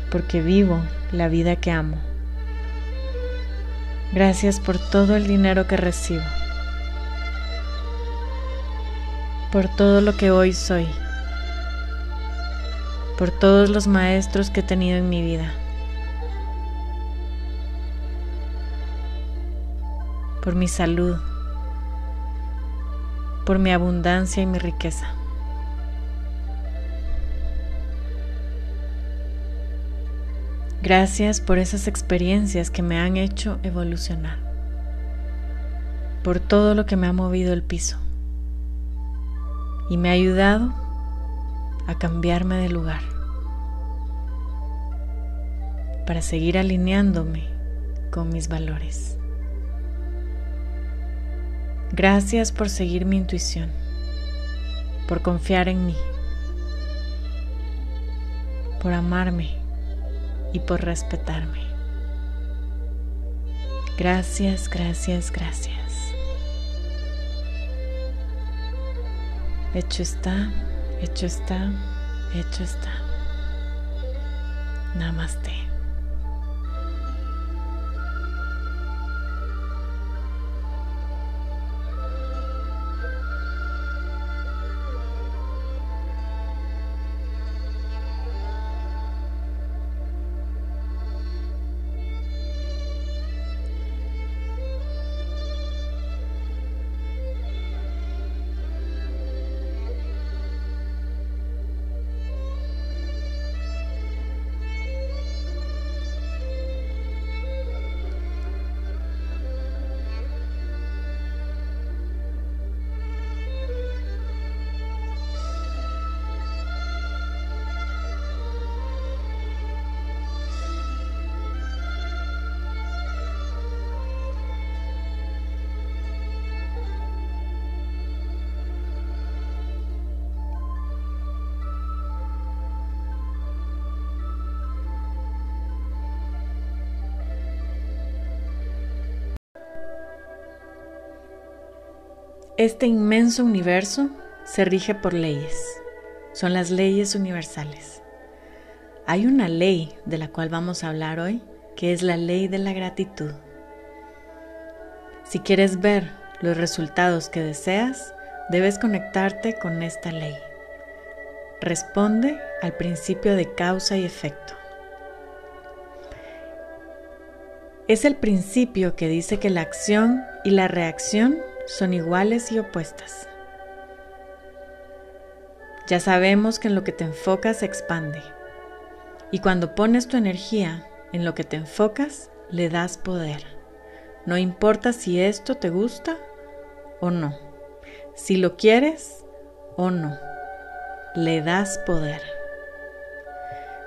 Speaker 1: porque vivo la vida que amo. Gracias por todo el dinero que recibo, por todo lo que hoy soy, por todos los maestros que he tenido en mi vida. Por mi salud, por mi abundancia y mi riqueza. Gracias por esas experiencias que me han hecho evolucionar. por todo lo que me ha movido el piso y me ha ayudado a cambiarme de lugar para seguir alineándome con mis valores. Gracias por seguir mi intuición, por confiar en mí, por amarme y por respetarme. Gracias, gracias, gracias. Hecho está, hecho está, hecho está. Namaste. Este inmenso universo se rige por leyes. Son las leyes universales. Hay una ley de la cual vamos a hablar hoy, que es la ley de la gratitud. Si quieres ver los resultados que deseas, debes conectarte con esta ley. Responde al principio de causa y efecto. Es el principio que dice que la acción y la reacción son iguales y opuestas. Ya sabemos que en lo que te enfocas se expande. Y cuando pones tu energía en lo que te enfocas, le das poder. No importa si esto te gusta o no. Si lo quieres o no. Le das poder.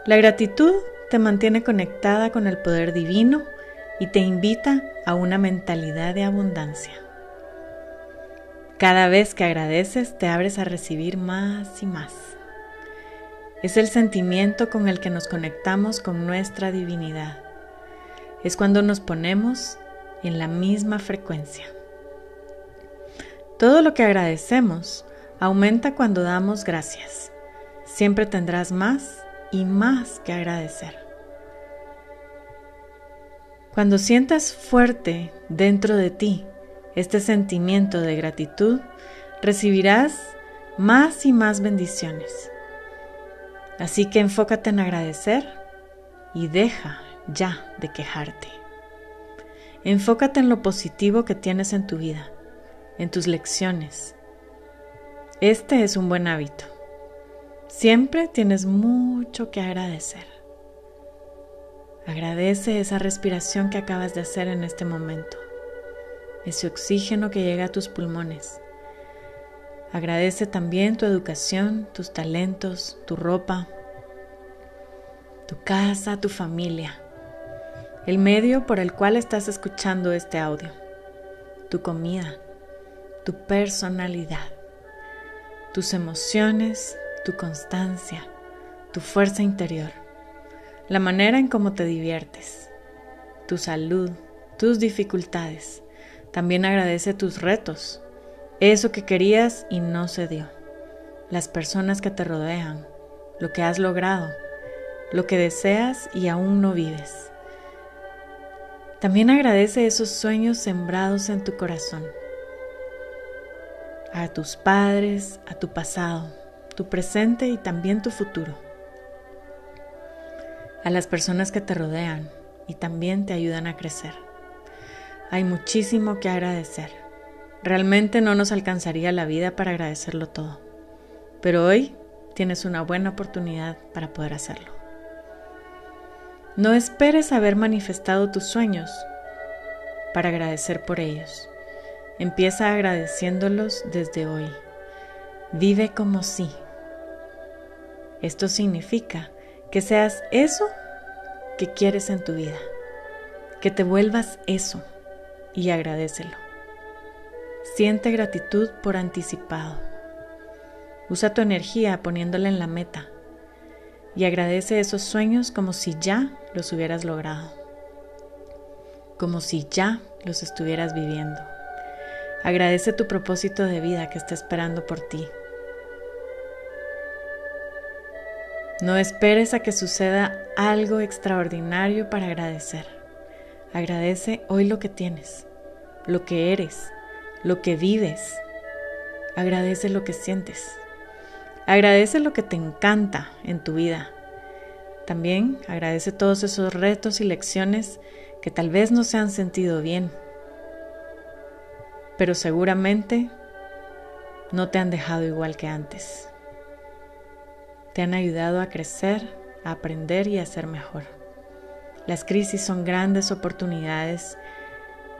Speaker 1: La gratitud te mantiene conectada con el poder divino y te invita a una mentalidad de abundancia. Cada vez que agradeces te abres a recibir más y más. Es el sentimiento con el que nos conectamos con nuestra divinidad. Es cuando nos ponemos en la misma frecuencia. Todo lo que agradecemos aumenta cuando damos gracias. Siempre tendrás más y más que agradecer. Cuando sientas fuerte dentro de ti este sentimiento de gratitud, recibirás más y más bendiciones. Así que enfócate en agradecer y deja ya de quejarte. Enfócate en lo positivo que tienes en tu vida, en tus lecciones. Este es un buen hábito. Siempre tienes mucho que agradecer. Agradece esa respiración que acabas de hacer en este momento ese oxígeno que llega a tus pulmones. Agradece también tu educación, tus talentos, tu ropa, tu casa, tu familia, el medio por el cual estás escuchando este audio, tu comida, tu personalidad, tus emociones, tu constancia, tu fuerza interior, la manera en cómo te diviertes, tu salud, tus dificultades, también agradece tus retos, eso que querías y no se dio, las personas que te rodean, lo que has logrado, lo que deseas y aún no vives. También agradece esos sueños sembrados en tu corazón, a tus padres, a tu pasado, tu presente y también tu futuro, a las personas que te rodean y también te ayudan a crecer. Hay muchísimo que agradecer. Realmente no nos alcanzaría la vida para agradecerlo todo. Pero hoy tienes una buena oportunidad para poder hacerlo. No esperes haber manifestado tus sueños para agradecer por ellos. Empieza agradeciéndolos desde hoy. Vive como si. Esto significa que seas eso que quieres en tu vida, que te vuelvas eso y agradecelo. Siente gratitud por anticipado. Usa tu energía poniéndola en la meta y agradece esos sueños como si ya los hubieras logrado, como si ya los estuvieras viviendo. Agradece tu propósito de vida que está esperando por ti. No esperes a que suceda algo extraordinario para agradecer. Agradece hoy lo que tienes, lo que eres, lo que vives. Agradece lo que sientes. Agradece lo que te encanta en tu vida. También agradece todos esos retos y lecciones que tal vez no se han sentido bien, pero seguramente no te han dejado igual que antes. Te han ayudado a crecer, a aprender y a ser mejor. Las crisis son grandes oportunidades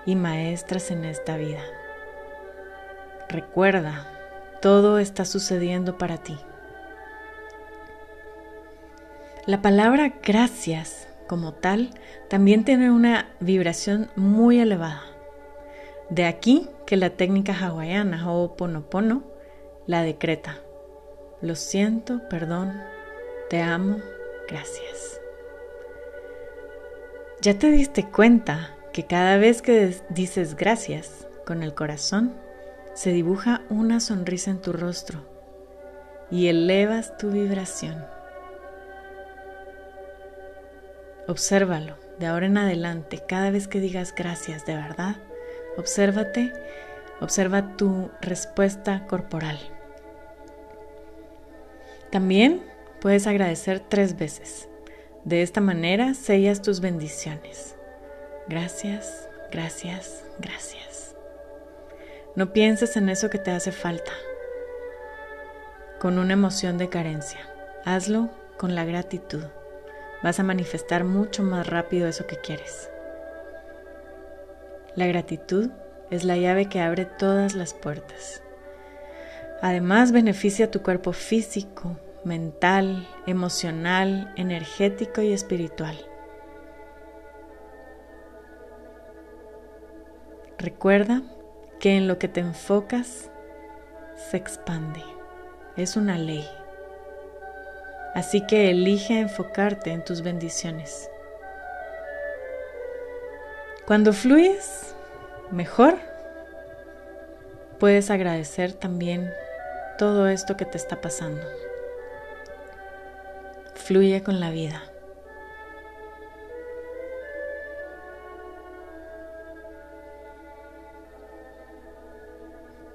Speaker 1: y maestras en esta vida. Recuerda, todo está sucediendo para ti. La palabra gracias como tal también tiene una vibración muy elevada. De aquí que la técnica hawaiana o ponopono la decreta. Lo siento, perdón, te amo, gracias. ¿Ya te diste cuenta que cada vez que dices gracias con el corazón, se dibuja una sonrisa en tu rostro y elevas tu vibración? Obsérvalo de ahora en adelante, cada vez que digas gracias de verdad, obsérvate, observa tu respuesta corporal. También puedes agradecer tres veces. De esta manera sellas tus bendiciones. Gracias, gracias, gracias. No pienses en eso que te hace falta, con una emoción de carencia. Hazlo con la gratitud vas a manifestar mucho más rápido eso que quieres. La gratitud es la llave que abre todas las puertas. Además beneficia tu cuerpo físico, mental, emocional, energético y espiritual. Recuerda que en lo que te enfocas se expande. Es una ley. Así que elige enfocarte en tus bendiciones. Cuando fluyes mejor, puedes agradecer también todo esto que te está pasando. Fluye con la vida.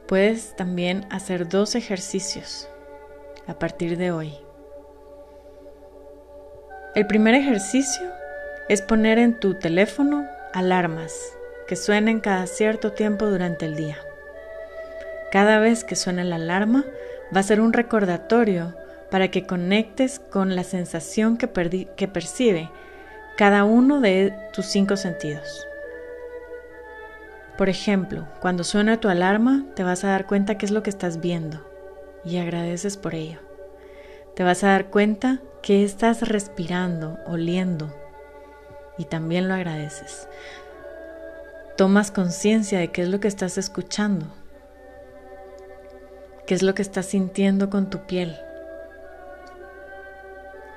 Speaker 1: Puedes también hacer dos ejercicios a partir de hoy. El primer ejercicio es poner en tu teléfono alarmas que suenen cada cierto tiempo durante el día. Cada vez que suene la alarma va a ser un recordatorio para que conectes con la sensación que, percibe cada uno de tus cinco sentidos. Por ejemplo, cuando suena tu alarma te vas a dar cuenta qué es lo que estás viendo y agradeces por ello. Te vas a dar cuenta que estás respirando, oliendo y también lo agradeces. Tomas conciencia de qué es lo que estás escuchando, qué es lo que estás sintiendo con tu piel,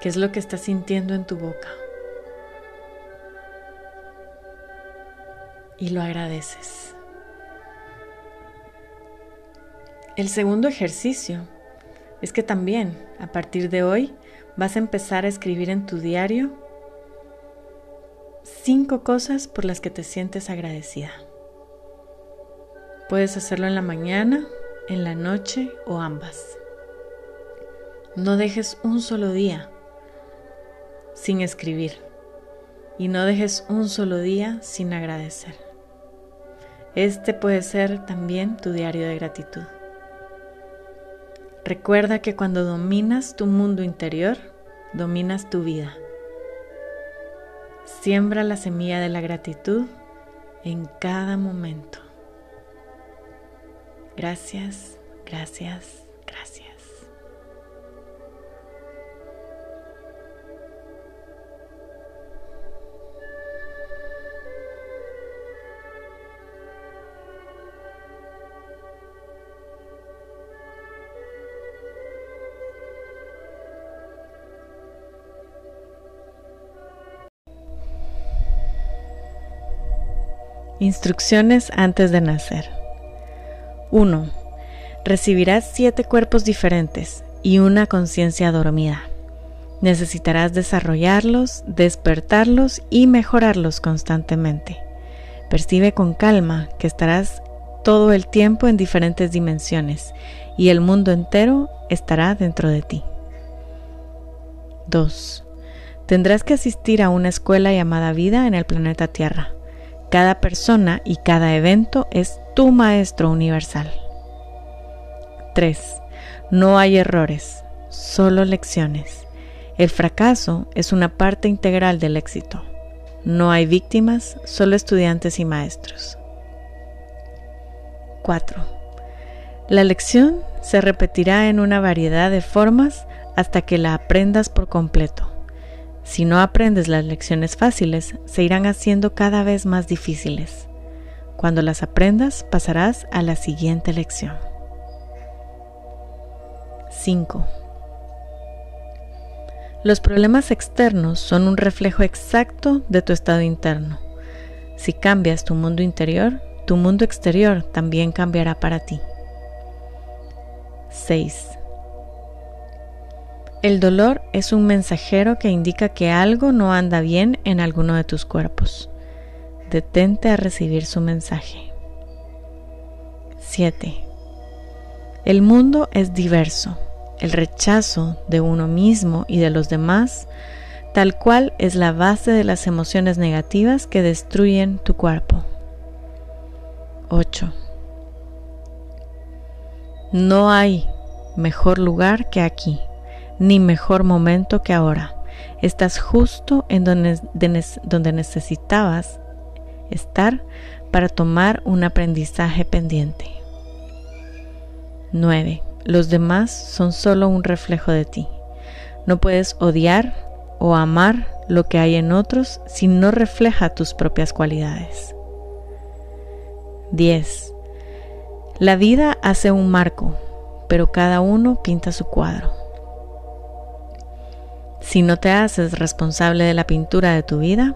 Speaker 1: qué es lo que estás sintiendo en tu boca. Y lo agradeces. El segundo ejercicio es que también a partir de hoy vas a empezar a escribir en tu diario cinco cosas por las que te sientes agradecida. Puedes hacerlo en la mañana, en la noche o ambas. No dejes un solo día sin escribir y no dejes un solo día sin agradecer. Este puede ser también tu diario de gratitud. Recuerda que cuando dominas tu mundo interior, dominas tu vida. Siembra la semilla de la gratitud en cada momento. Gracias, gracias, gracias. Instrucciones antes de nacer. 1. Recibirás siete cuerpos diferentes y una conciencia dormida. Necesitarás desarrollarlos, despertarlos y mejorarlos constantemente. Percibe con calma que estarás todo el tiempo en diferentes dimensiones y el mundo entero estará dentro de ti. 2. Tendrás que asistir a una escuela llamada vida en el planeta Tierra cada persona y cada evento es tu maestro universal. 3. No hay errores, solo lecciones. El fracaso es una parte integral del éxito. No hay víctimas, solo estudiantes y maestros. 4. La lección se repetirá en una variedad de formas hasta que la aprendas por completo. Si no aprendes las lecciones fáciles, se irán haciendo cada vez más difíciles. Cuando las aprendas, pasarás a la siguiente lección. 5. Los problemas externos son un reflejo exacto de tu estado interno. Si cambias tu mundo interior, tu mundo exterior también cambiará para ti. 6. El dolor es un mensajero que indica que algo no anda bien en alguno de tus cuerpos. Detente a recibir su mensaje. 7. El mundo es diverso. El rechazo de uno mismo y de los demás, tal cual es la base de las emociones negativas que destruyen tu cuerpo. 8. No hay mejor lugar que aquí ni mejor momento que ahora. Estás justo en donde, donde necesitabas estar para tomar un aprendizaje pendiente. 9. Los demás son solo un reflejo de ti. No puedes odiar o amar lo que hay en otros si no refleja tus propias cualidades. 10. La vida hace un marco, pero cada uno pinta su cuadro. Si no te haces responsable de la pintura de tu vida,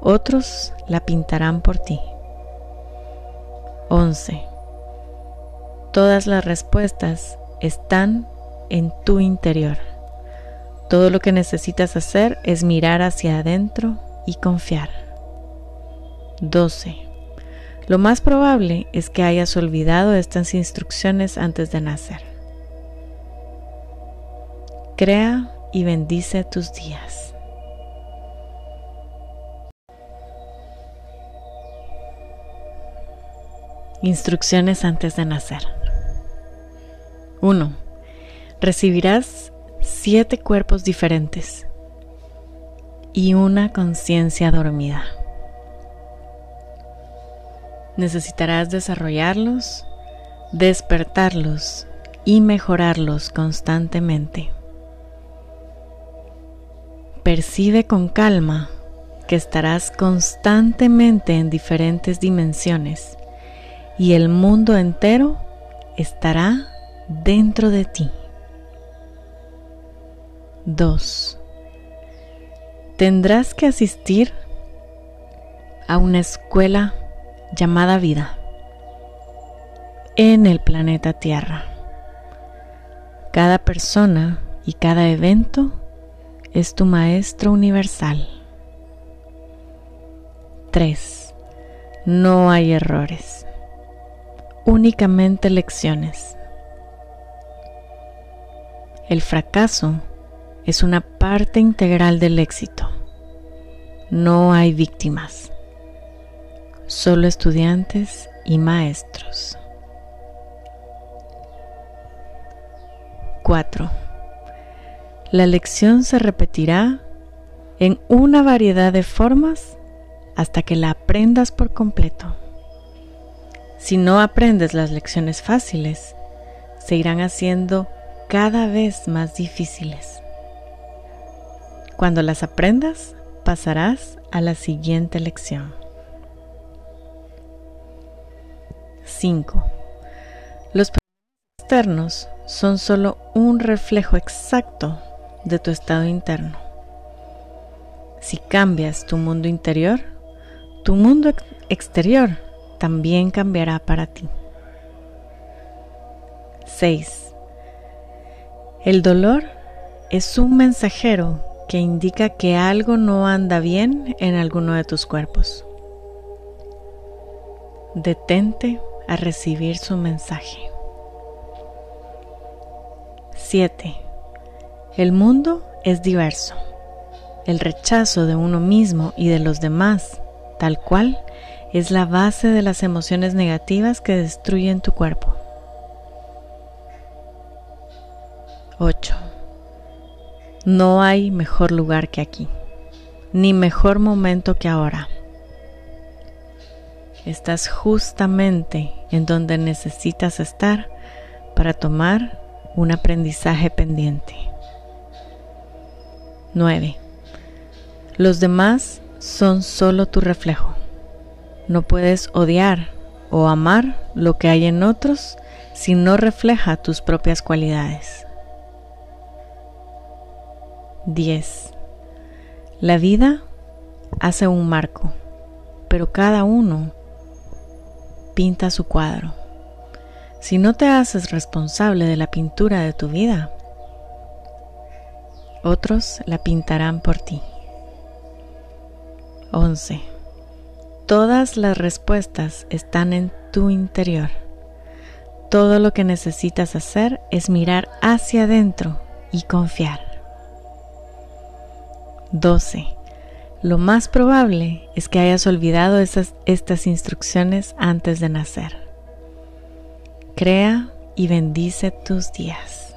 Speaker 1: otros la pintarán por ti. 11. Todas las respuestas están en tu interior. Todo lo que necesitas hacer es mirar hacia adentro y confiar. 12. Lo más probable es que hayas olvidado estas instrucciones antes de nacer. Crea y bendice tus días. Instrucciones antes de nacer. 1. Recibirás siete cuerpos diferentes y una conciencia dormida. Necesitarás desarrollarlos, despertarlos y mejorarlos constantemente. Percibe con calma que estarás constantemente en diferentes dimensiones y el mundo entero estará dentro de ti. 2. Tendrás que asistir a una escuela llamada vida en el planeta Tierra. Cada persona y cada evento es tu Maestro Universal. 3. No hay errores, únicamente lecciones. El fracaso es una parte integral del éxito. No hay víctimas, solo estudiantes y maestros. 4 la lección se repetirá en una variedad de formas hasta que la aprendas por completo. Si no aprendes las lecciones fáciles, se irán haciendo cada vez más difíciles. Cuando las aprendas, pasarás a la siguiente lección. 5. Los externos son solo un reflejo exacto de tu estado interno. Si cambias tu mundo interior, tu mundo exterior también cambiará para ti. 6. El dolor es un mensajero que indica que algo no anda bien en alguno de tus cuerpos. Detente a recibir su mensaje. 7. El mundo es diverso. El rechazo de uno mismo y de los demás, tal cual, es la base de las emociones negativas que destruyen tu cuerpo. 8. No hay mejor lugar que aquí, ni mejor momento que ahora. Estás justamente en donde necesitas estar para tomar un aprendizaje pendiente. 9. Los demás son solo tu reflejo. No puedes odiar o amar lo que hay en otros si no refleja tus propias cualidades. 10. La vida hace un marco, pero cada uno pinta su cuadro. Si no te haces responsable de la pintura de tu vida, otros la pintarán por ti. 11. Todas las respuestas están en tu interior. Todo lo que necesitas hacer es mirar hacia adentro y confiar. 12. Lo más probable es que hayas olvidado estas instrucciones antes de nacer. Crea y bendice tus días.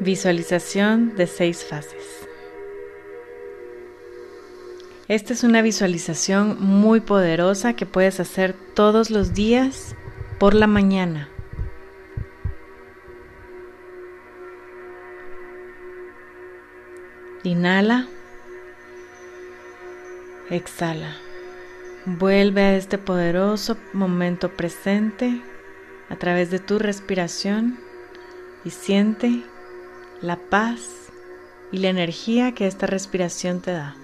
Speaker 1: Visualización de seis fases. Esta es una visualización muy poderosa que puedes hacer todos los días por la mañana. Inhala. Exhala. Vuelve a este poderoso momento presente a través de tu respiración y siente la paz y la energía que esta respiración te da.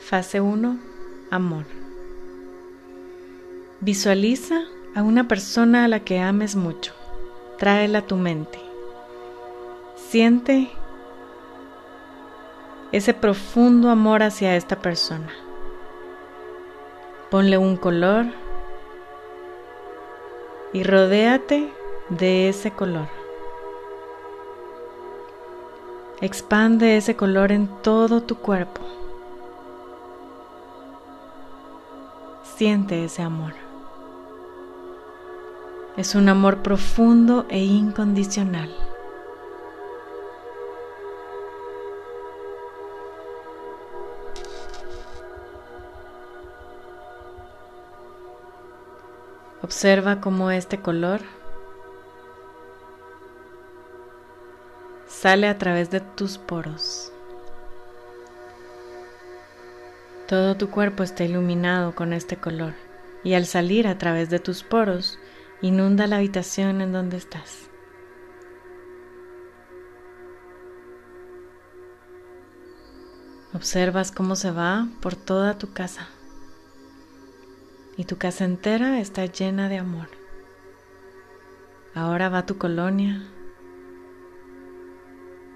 Speaker 1: Fase 1. Amor. Visualiza a una persona a la que ames mucho. Tráela a tu mente. Siente ese profundo amor hacia esta persona. Ponle un color y rodéate de ese color. Expande ese color en todo tu cuerpo. Siente ese amor. Es un amor profundo e incondicional. Observa cómo este color sale a través de tus poros. Todo tu cuerpo está iluminado con este color y al salir a través de tus poros inunda la habitación en donde estás. Observas cómo se va por toda tu casa y tu casa entera está llena de amor. Ahora va a tu colonia,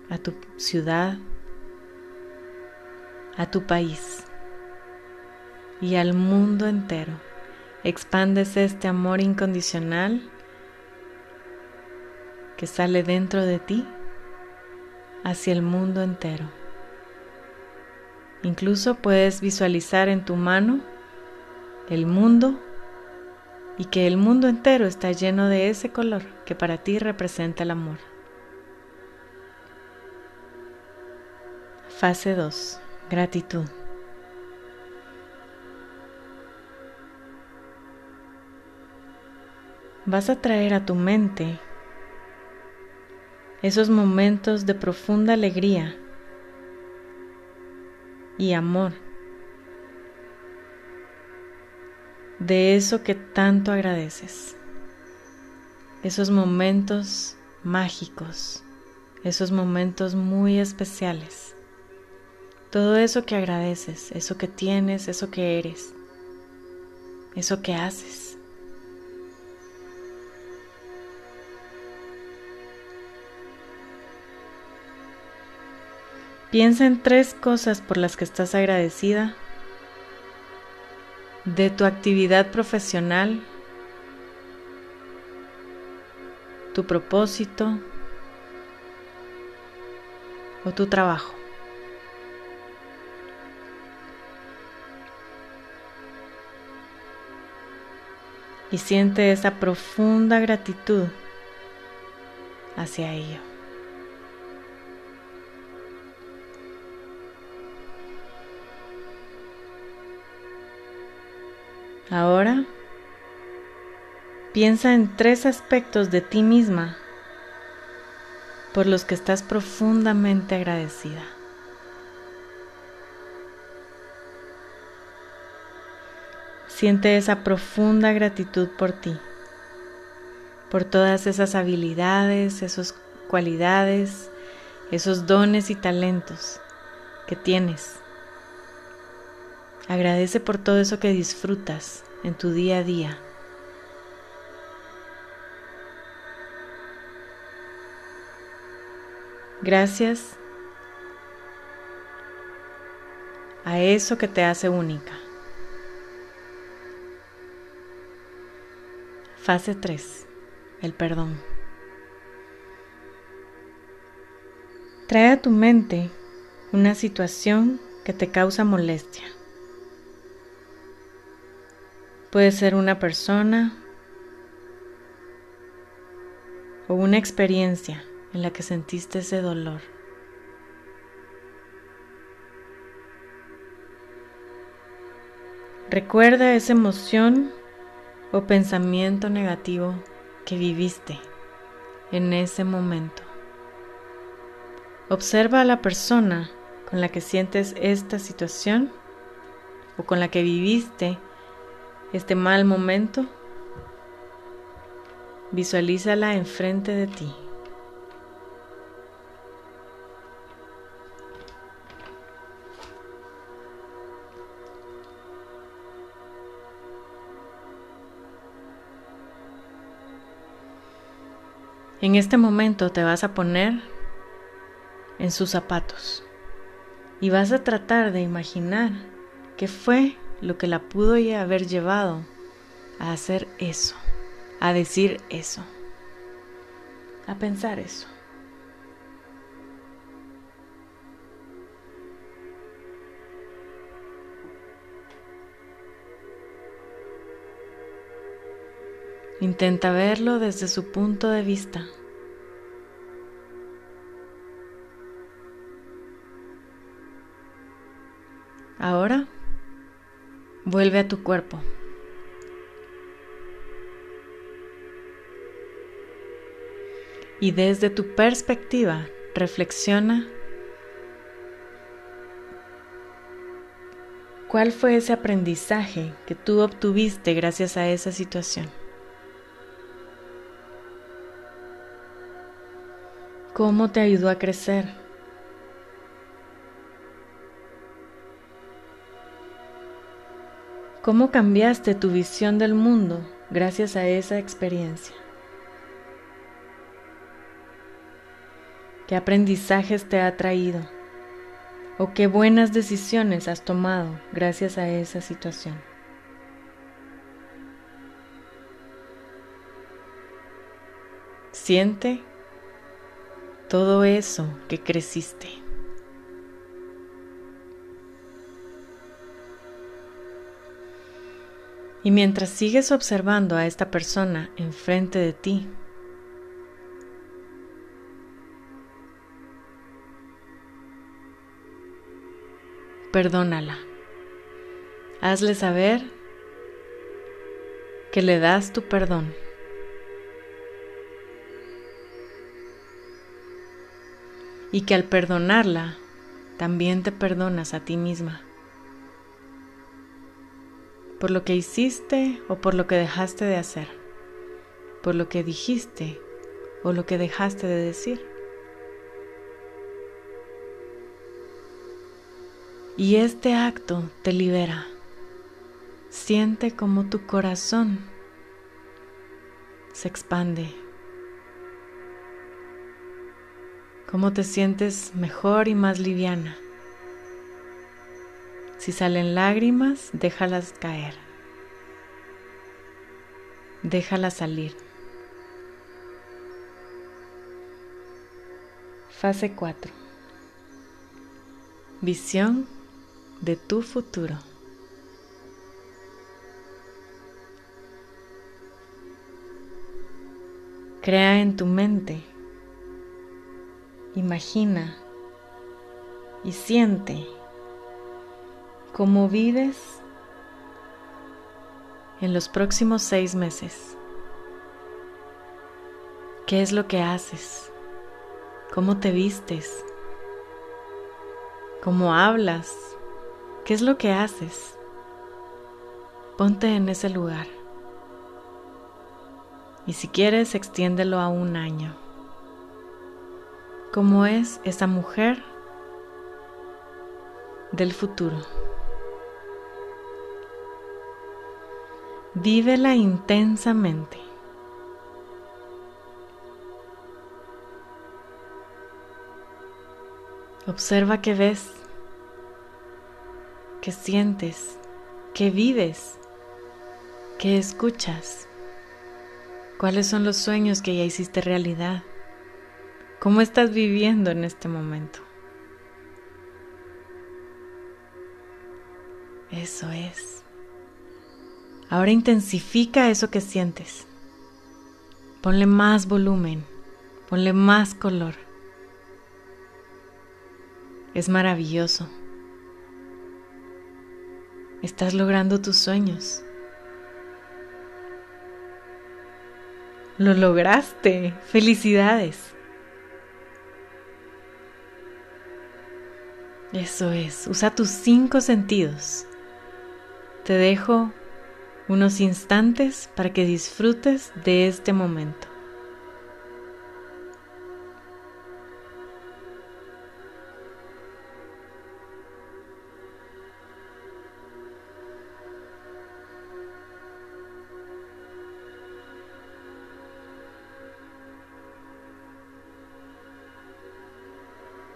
Speaker 1: a tu ciudad, a tu país y al mundo entero. Expandes este amor incondicional que sale dentro de ti hacia el mundo entero. Incluso puedes visualizar en tu mano el mundo y que el mundo entero está lleno de ese color que para ti representa el amor. Fase 2. Gratitud. Vas a traer a tu mente esos momentos de profunda alegría y amor, de eso que tanto agradeces, esos momentos mágicos, esos momentos muy especiales, todo eso que agradeces, eso que tienes, eso que eres, eso que haces. Piensa en tres cosas por las que estás agradecida de tu actividad profesional, tu propósito o tu trabajo. Y siente esa profunda gratitud hacia ello. Ahora piensa en tres aspectos de ti misma por los que estás profundamente agradecida. Siente esa profunda gratitud por ti, por todas esas habilidades, esas cualidades, esos dones y talentos que tienes Agradece por todo eso que disfrutas en tu día a día. Gracias a eso que te hace única. Fase 3. El perdón. Trae a tu mente una situación que te causa molestia. Puede ser una persona o una experiencia en la que sentiste ese dolor. Recuerda esa emoción o pensamiento negativo que viviste en ese momento. Observa a la persona con la que sientes esta situación o con la que viviste este mal momento, visualízala enfrente de ti. En este momento te vas a poner en sus zapatos y vas a tratar de imaginar qué fue lo que la pudo haber llevado a hacer eso, a decir eso, a pensar eso. Intenta verlo desde su punto de vista. Ahora Vuelve a tu cuerpo. Y desde tu perspectiva, reflexiona cuál fue ese aprendizaje que tú obtuviste gracias a esa situación. ¿Cómo te ayudó a crecer? ¿Cómo cambiaste tu visión del mundo gracias a esa experiencia? ¿Qué aprendizajes te ha traído? ¿O qué buenas decisiones has tomado gracias a esa situación? Siente todo eso que creciste. Y mientras sigues observando a esta persona enfrente de ti, perdónala. Hazle saber que le das tu perdón. Y que al perdonarla, también te perdonas a ti misma. Por lo que hiciste o por lo que dejaste de hacer. Por lo que dijiste o lo que dejaste de decir. Y este acto te libera. Siente como tu corazón se expande. Cómo te sientes mejor y más liviana. Si salen lágrimas, déjalas caer. Déjalas salir. Fase 4. Visión de tu futuro. Crea en tu mente, imagina y siente cómo vives en los próximos seis meses. ¿Qué es lo que haces? ¿Cómo te vistes? ¿Cómo hablas? ¿Qué es lo que haces? Ponte en ese lugar. Y si quieres, extiéndelo a un año. ¿Cómo es esa mujer del futuro? Vívela intensamente. Observa qué ves qué sientes, qué vives, qué escuchas, cuáles son los sueños que ya hiciste realidad, cómo estás viviendo en este momento. Eso es. Ahora intensifica eso que sientes. Ponle más volumen, ponle más color. Es maravilloso. Estás logrando tus sueños. Lo lograste. Felicidades. Eso es. Usa tus cinco sentidos. Te dejo unos instantes para que disfrutes de este momento.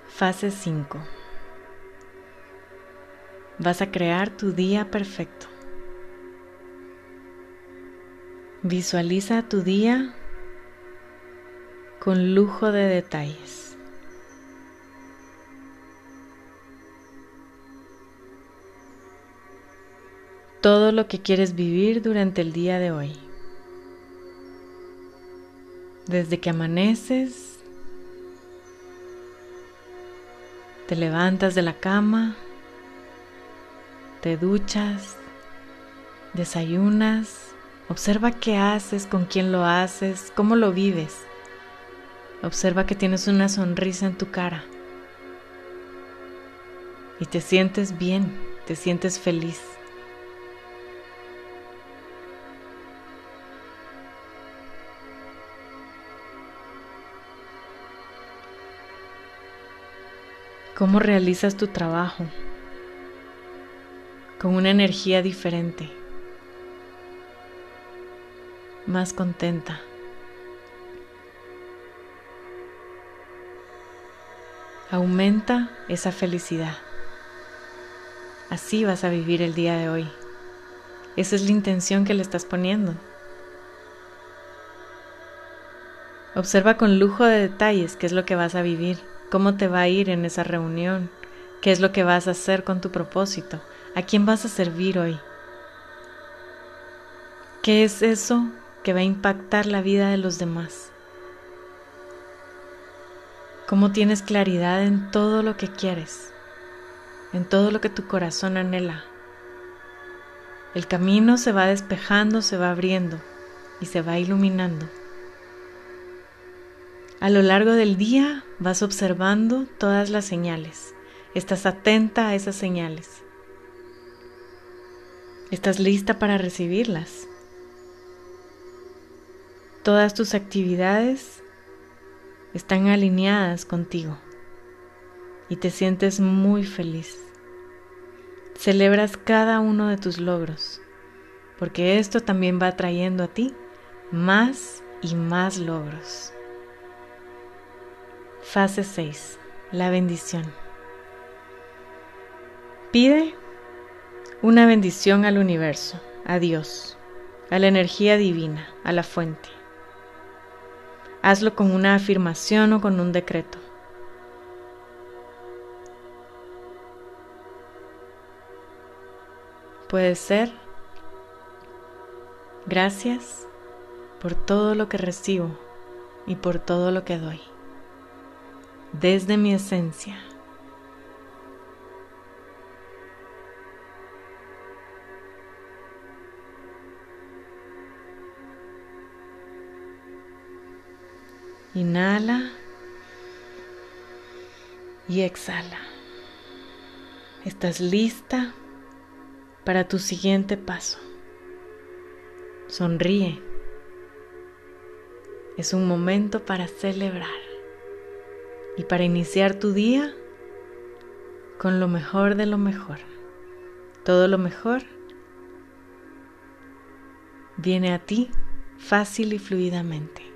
Speaker 1: Fase 5. Vas a crear tu día perfecto. Visualiza tu día con lujo de detalles. Todo lo que quieres vivir durante el día de hoy. Desde que amaneces Te levantas de la cama, te duchas, desayunas, observa qué haces, con quién lo haces, cómo lo vives. Observa que tienes una sonrisa en tu cara y te sientes bien, te sientes feliz. cómo realizas tu trabajo con una energía diferente, más contenta. Aumenta esa felicidad. Así vas a vivir el día de hoy. Esa es la intención que le estás poniendo. Observa con lujo de detalles qué es lo que vas a vivir. ¿Cómo te va a ir en esa reunión? ¿Qué es lo que vas a hacer con tu propósito? ¿A quién vas a servir hoy? ¿Qué es eso que va a impactar la vida de los demás? ¿Cómo tienes claridad en todo lo que quieres? En todo lo que tu corazón anhela. El camino se va despejando, se va abriendo y se va iluminando. A lo largo del día vas observando todas las señales. Estás atenta a esas señales. Estás lista para recibirlas. Todas tus actividades están alineadas contigo y te sientes muy feliz. Celebras cada uno de tus logros, porque esto también va trayendo a ti más y más logros. Fase 6. La bendición. Pide una bendición al universo, a Dios, a la energía divina, a la fuente. Hazlo con una afirmación o con un decreto. Puede ser, gracias por todo lo que recibo y por todo lo que doy desde mi esencia. Inhala y exhala. Estás lista para tu siguiente paso. Sonríe. Es un momento para celebrar y para iniciar tu día con lo mejor de lo mejor. Todo lo mejor viene a ti fácil y fluidamente.